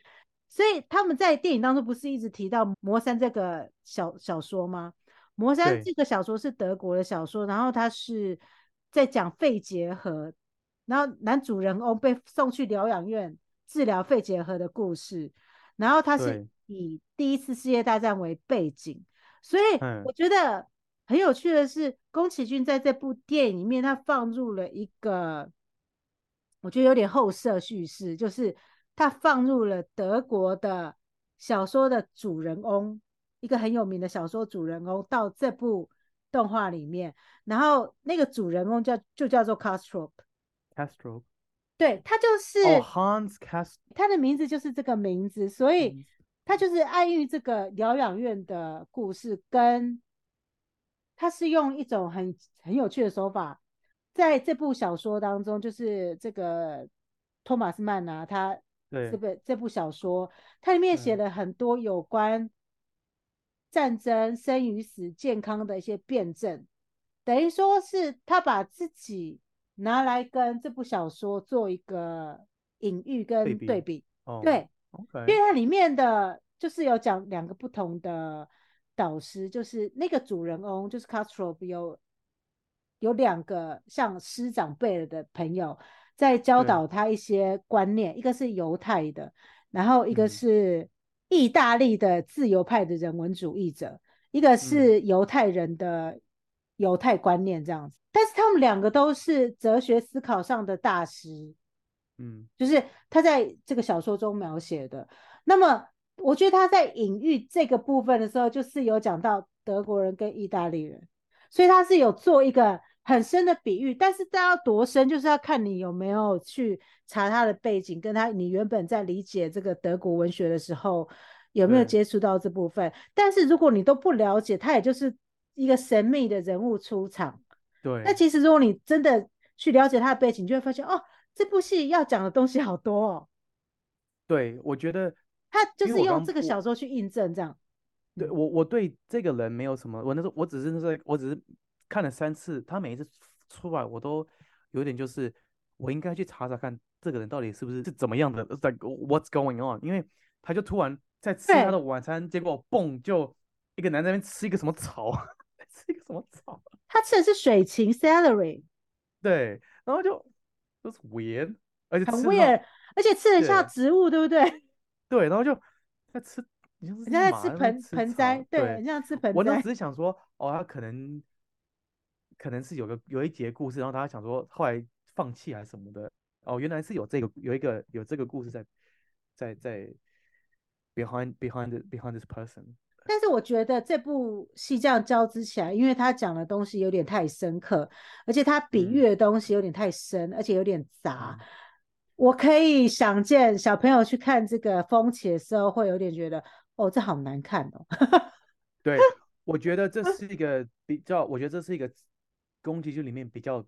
所以他们在电影当中不是一直提到《魔山》这个小小说吗？《魔山》这个小说是德国的小说，然后它是在讲肺结核，然后男主人翁被送去疗养院治疗肺结核的故事，然后它是以第一次世界大战为背景，所以我觉得很有趣的是，宫崎骏在这部电影里面他放入了一个，我觉得有点后设叙事，就是。他放入了德国的小说的主人翁，一个很有名的小说主人翁到这部动画里面，然后那个主人翁叫就叫做 Kastrop。Kastrop。对，他就是、oh, Hans Kastrop，他的名字就是这个名字，所以他就是暗喻这个疗养院的故事，跟他是用一种很很有趣的手法，在这部小说当中，就是这个托马斯曼啊，他。这本这部小说，它里面写了很多有关战争、生与死、健康的一些辩证，等于说是他把自己拿来跟这部小说做一个隐喻跟对比。对比哦、对，okay. 因为它里面的就是有讲两个不同的导师，就是那个主人翁就是 Kastrop 有有两个像师长辈了的朋友。在教导他一些观念，一个是犹太的，然后一个是意大利的自由派的人文主义者，嗯、一个是犹太人的犹太观念这样子。但是他们两个都是哲学思考上的大师，嗯，就是他在这个小说中描写的。那么我觉得他在隐喻这个部分的时候，就是有讲到德国人跟意大利人，所以他是有做一个。很深的比喻，但是大家多深，就是要看你有没有去查他的背景，跟他你原本在理解这个德国文学的时候有没有接触到这部分。但是如果你都不了解，他也就是一个神秘的人物出场。对。那其实如果你真的去了解他的背景，就会发现哦，这部戏要讲的东西好多哦。对，我觉得他就是用这个小说去印证这样。对我，我对这个人没有什么，我那时候我只是那时候我只是看了三次，他每一次出来我都有点就是我应该去查查看这个人到底是不是是怎么样的，like what's going on？因为他就突然在吃他的晚餐，结果蹦就一个男在那边吃一个什么草，[laughs] 吃一个什么草，他吃的是水芹 celery，对，然后就就是 weird。而且很 weird，而且吃得像植物，对不对？[laughs] 对，然后就在吃，人家在吃盆盆栽，对，人家吃盆栽。我当时只是想说，哦，他可能可能是有个有一节故事，然后大家想说后来放弃还是什么的。哦，原来是有这个有一个有这个故事在在在 behind behind behind this person。但是我觉得这部戏这样交织起来，因为他讲的东西有点太深刻，而且他比喻的东西有点太深，嗯、而且有点杂。嗯我可以想见小朋友去看这个风起的时候，会有点觉得，哦，这好难看哦。对，我觉得这是一个比较，我觉得这是一个宫崎骏里面比较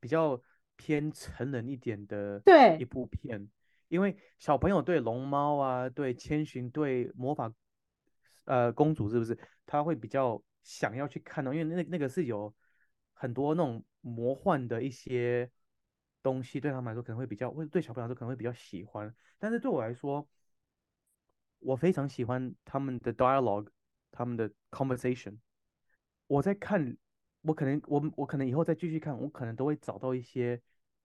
比较偏成人一点的对一部片，因为小朋友对龙猫啊，对千寻，对魔法呃公主是不是，他会比较想要去看到，因为那那个是有很多那种魔幻的一些。东西对他们来说可能会比较，会对小朋友来说可能会比较喜欢，但是对我来说，我非常喜欢他们的 dialogue，他们的 conversation。我在看，我可能我我可能以后再继续看，我可能都会找到一些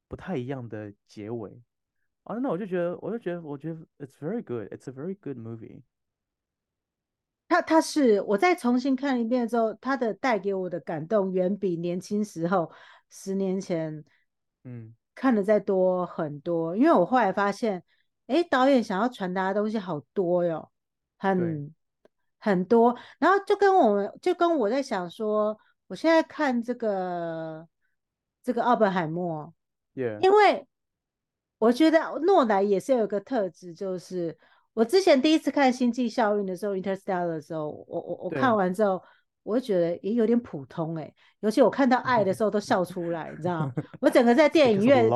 不太一样的结尾。啊，那我就觉得，我就觉得，我觉得 it's very good，it's a very good movie。他他是我再重新看一遍之后，他的带给我的感动远比年轻时候十年前，嗯。看的再多很多，因为我后来发现，哎，导演想要传达的东西好多哟，很很多。然后就跟我们，就跟我在想说，我现在看这个这个奥本海默.因为我觉得诺兰也是有一个特质，就是我之前第一次看《星际效应》的时候，《Interstellar》的时候，我我我看完之后。我就觉得也有点普通哎、欸，尤其我看到爱的时候都笑出来，你知道吗？我整个在电 [laughs] 影院，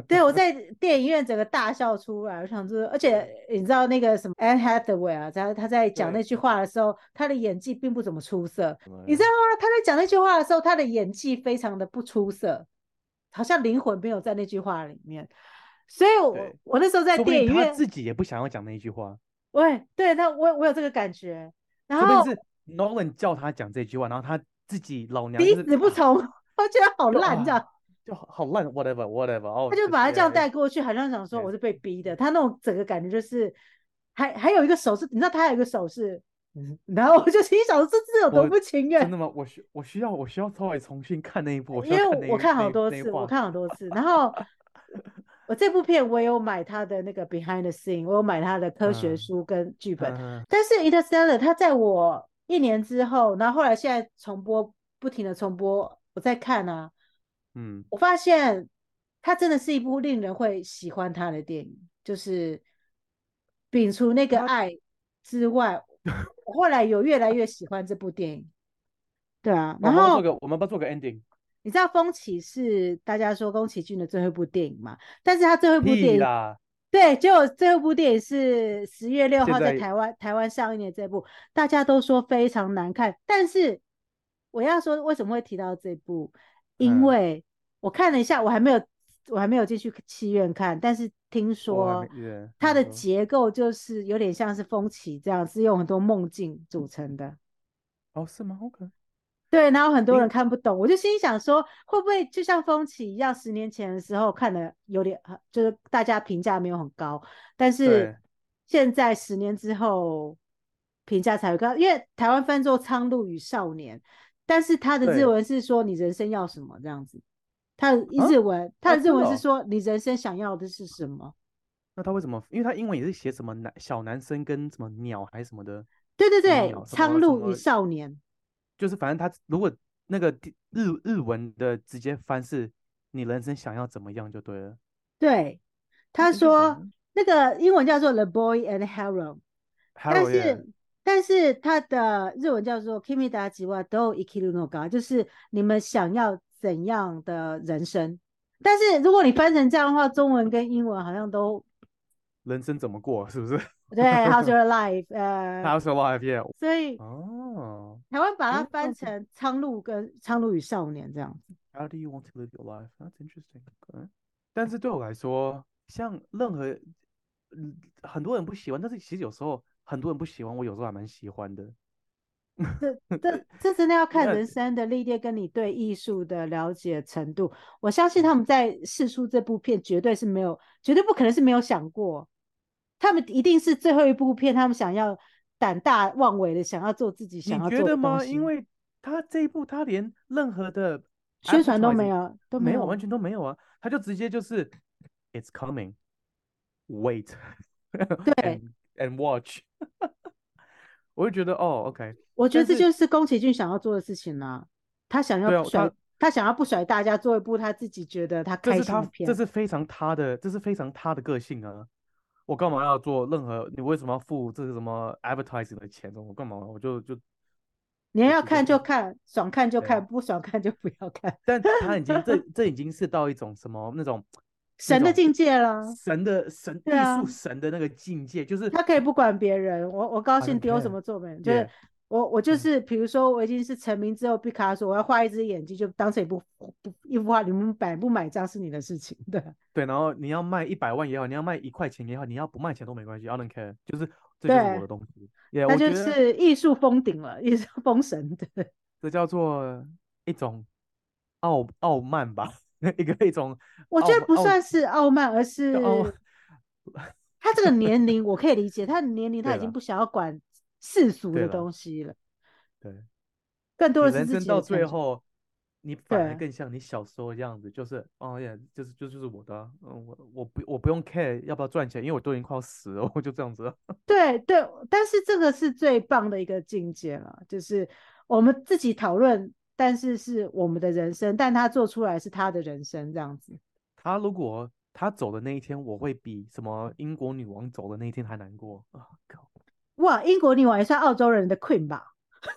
[laughs] 对，我在电影院整个大笑出来。我想说，而且你知道那个什么 Anne Hathaway 啊，他他在讲那句话的时候，他的演技并不怎么出色，你知道吗？他在讲那句话的时候，他的演技非常的不出色，好像灵魂没有在那句话里面。所以我，我我那时候在电影院，他自己也不想要讲那一句话。[laughs] 喂，对，那我我有这个感觉，然后是。Nolan 叫他讲这句话，然后他自己老娘、就是、鼻子不从，[laughs] 我觉得好烂，这样就好烂，whatever whatever，哦，他就把他这样带过去，好像想说我是被逼的。他那种整个感觉就是，还还有一个手势，你知道他还有一个手势，[laughs] 然后我就心想，这是有多不情愿？真的吗？我需我需要我需要稍微重新看那一部，因为我看好多次，我看好多次，然后 [laughs] 我这部片我有买他的那个 Behind the Scene，我有买他的科学书跟剧本，嗯、但是 Interstellar 他在我。一年之后，然后后来现在重播，不停的重播，我在看啊，嗯，我发现它真的是一部令人会喜欢它的电影，就是摒除那个爱之外，[laughs] 我后来有越来越喜欢这部电影。对啊，然后做个我们不做个 ending，你知道《风起》是大家说宫崎骏的最后一部电影吗？但是他最后一部电影。对，就这部电影是十月六号在台湾台湾上映的这部，大家都说非常难看。但是我要说为什么会提到这部，因为我看了一下，我还没有我还没有进去戏院看，但是听说它的结构就是有点像是风起这样，是用很多梦境组成的。哦，是吗？OK。对，然后很多人看不懂，我就心想说，会不会就像风起一样，十年前的时候看的有点，就是大家评价没有很高，但是现在十年之后评价才会高，因为台湾翻作《苍鹭与少年》，但是它的日文是说你人生要什么这样子，他的日文，他的日文是说你人生想要的是什么？那他为什么？因为他英文也是写什么男小男生跟什么鸟还是什么的？对对对，《苍鹭与少年》。就是反正他如果那个日日文的直接翻是“你人生想要怎么样”就对了。对，他说那个英文叫做《The Boy and Hero》，但是但是他的日文叫做 “Kimi da jiwa do ikiru no ga”，就是你们想要怎样的人生？但是如果你翻成这样的话，中文跟英文好像都人生怎么过，是不是？对，How's your life？[laughs] 呃、uh,，How's your life？Yeah。所以哦，台湾把它翻成《苍鹭》跟《苍鹭与少年》这样子。How do you want to live your life? That's interesting. 但是对我来说，像任何，嗯，很多人不喜欢，但是其实有时候很多人不喜欢，我有时候还蛮喜欢的。[laughs] 这这这真的要看人生的历练跟你对艺术的了解程度。我相信他们在试出这部片，绝对是没有，绝对不可能是没有想过。他们一定是最后一部片，他们想要胆大妄为的，想要做自己想要做的东西。你觉得吗？因为他这一部，他连任何的宣传都没有，都没有，完全都没有啊！他就直接就是，It's coming, wait，[laughs] 对 and, and watch。[laughs] 我就觉得哦，OK，我觉得这就是宫崎骏想要做的事情啊。他想要甩，他想要不甩大家，做一部他自己觉得他开心的片。这是非常他的，这是非常他的个性啊。我干嘛要做任何？你为什么要付这个什么 advertising 的钱？我干嘛？我就就，你要看就看，爽看就看，不爽看就不要看。但他已经这 [laughs] 这已经是到一种什么那种神的境界了，神的神艺术神的那个境界，就是他可以不管别人，我我高兴丢什么做没人，就是。我我就是，比如说我已经是成名之后，毕卡索我要画一只眼睛，就当成一部一幅画，你们买不买账是你的事情，对对。然后你要卖一百万也好，你要卖一块钱也好，你要不卖钱都没关系，I don't care，就是这就是我的东西。那、yeah, 就是艺术封顶了，艺术封神，对。这叫做一种傲傲慢吧，[laughs] 一个一种。我觉得不算是傲慢，而是他这个年龄我可以理解，他的年龄 [laughs] 他已经不想要管。世俗的东西了，对，对，更多的是人生到最后，你反而更像你小时候的样子，就是哦耶，就是就就是我的，嗯，我我不我不用 care 要不要赚钱，因为我都已经快要死了，我就这样子了。[laughs] 对对，但是这个是最棒的一个境界了，就是我们自己讨论，但是是我们的人生，但他做出来是他的人生这样子。他如果他走的那一天，我会比什么英国女王走的那一天还难过啊！靠。哇，英国女王也算澳洲人的 queen 吧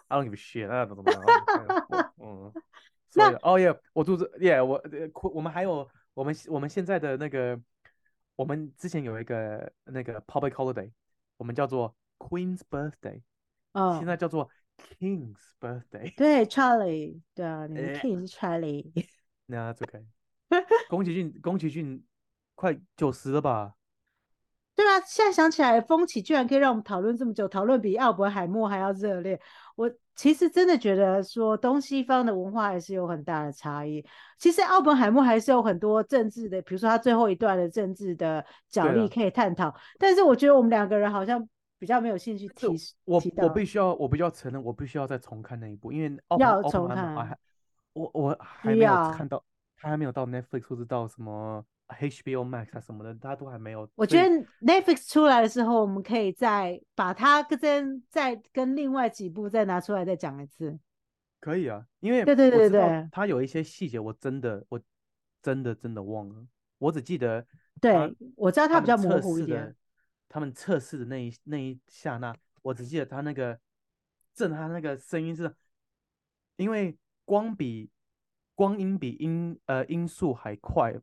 ？I don't give a shit，那怎么样？嗯，那哦耶，我肚子耶，我我们还有我们我们现在的那个，我们之前有一个那个 public holiday，我们叫做 Queen's Birthday，哦，现在叫做 King's Birthday。对，Charlie，对啊，你们 King 是 Charlie。那 OK。宫崎骏，宫崎骏快九十了吧？对啊，现在想起来，风起居然可以让我们讨论这么久，讨论比奥本海默还要热烈。我其实真的觉得说，东西方的文化还是有很大的差异。其实奥本海默还是有很多政治的，比如说他最后一段的政治的角力可以探讨。但是我觉得我们两个人好像比较没有兴趣提。我我必须要，我必须要承认，我必须要再重看那一部，因为奥要重看。我我还没有看到，他还没有到 Netflix 或者到什么。HBO Max 啊什么的，他都还没有。我觉得 Netflix 出来的时候，我们可以再把它跟再跟另外几部再拿出来再讲一次。可以啊，因为对对对对，它有一些细节我真的我真的真的忘了，我只记得。对，我知道它比较模糊一点。他们测试的那一那一下那，我只记得他那个震撼那个声音是，因为光比光阴比音呃音速还快。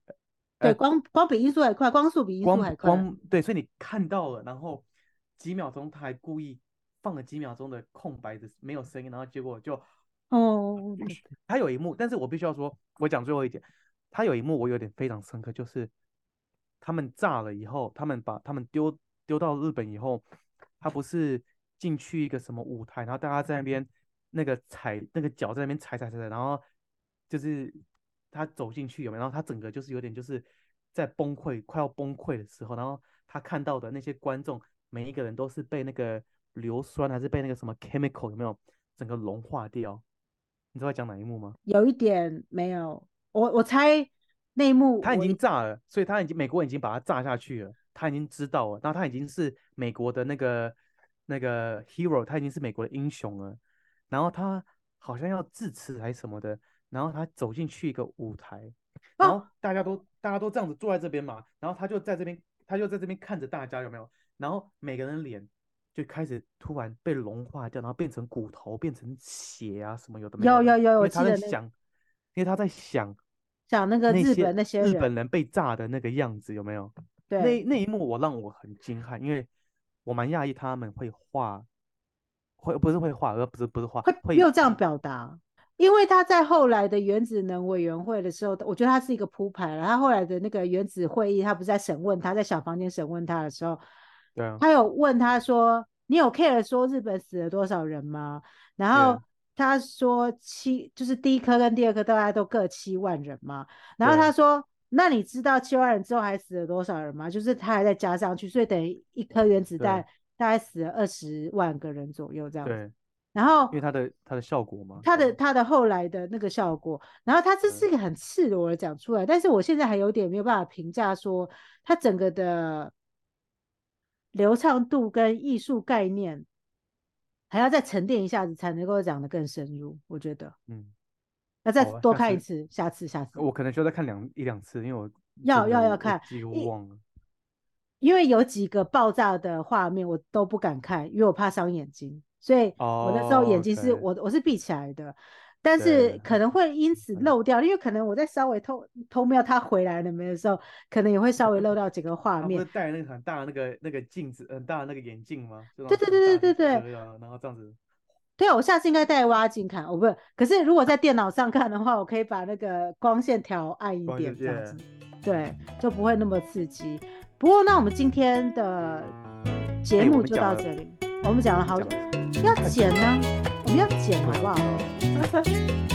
对，光光比音速还快，光速比音速还快。光对，所以你看到了，然后几秒钟他还故意放了几秒钟的空白的没有声音，然后结果就哦，他有一幕，但是我必须要说，我讲最后一点，他有一幕我有点非常深刻，就是他们炸了以后，他们把他们丢丢到日本以后，他不是进去一个什么舞台，然后大家在那边那个踩那个脚在那边踩踩踩踩，然后就是。他走进去有没有？然后他整个就是有点就是在崩溃，快要崩溃的时候，然后他看到的那些观众，每一个人都是被那个硫酸还是被那个什么 chemical 有没有整个融化掉？你知道在讲哪一幕吗？有一点没有，我我猜那一幕他已经炸了，所以他已经美国已经把他炸下去了，他已经知道了，然后他已经是美国的那个那个 hero，他已经是美国的英雄了，然后他好像要致辞还是什么的。然后他走进去一个舞台，然后大家都、哦、大家都这样子坐在这边嘛，然后他就在这边，他就在这边看着大家有没有？然后每个人脸就开始突然被融化掉，然后变成骨头，变成血啊什么有的没有。有有有，他在想，因为他在想想那个日本那些日本人被炸的那个样子有没有？对，那那一幕我让我很惊骇，因为我蛮讶异他们会画，会不是会画，而不是不是画，会没有这样表达。因为他在后来的原子能委员会的时候，我觉得他是一个铺排了。他后来的那个原子会议，他不是在审问他，在小房间审问他的时候，对啊，他有问他说：“你有 care 说日本死了多少人吗？”然后他说七，就是第一颗跟第二颗大概都各七万人嘛。然后他说：“那你知道七万人之后还死了多少人吗？就是他还在加上去，所以等于一颗原子弹大概死了二十万个人左右这样子。”然后，因为它的它的效果嘛，它的它的后来的那个效果，然后它这是一个很赤裸的讲出来，但是我现在还有点没有办法评价说它整个的流畅度跟艺术概念还要再沉淀一下子才能够讲得更深入，我觉得，嗯，要再多看一次，下次下次，我可能需要再看两一两次，因为我要要要看，几乎忘了，因为有几个爆炸的画面我都不敢看，因为我怕伤眼睛。所以我那时候眼睛是、oh. 我我是闭起来的，但是可能会因此漏掉，因为可能我在稍微偷偷瞄他回来了没的时候，可能也会稍微漏掉几个画 [laughs] 面。戴那个很大的那个那个镜子，很大的那个眼镜吗？对对对对对对。然后这样子。对啊，我下次应该戴挖镜看，我不是。可是如果在电脑上看的话，我可以把那个光线调暗一点，这样子，对，就不会那么刺激。不过那我们今天的节目就到这里。我们讲了好久，要剪呢，我们要剪好不好？[laughs]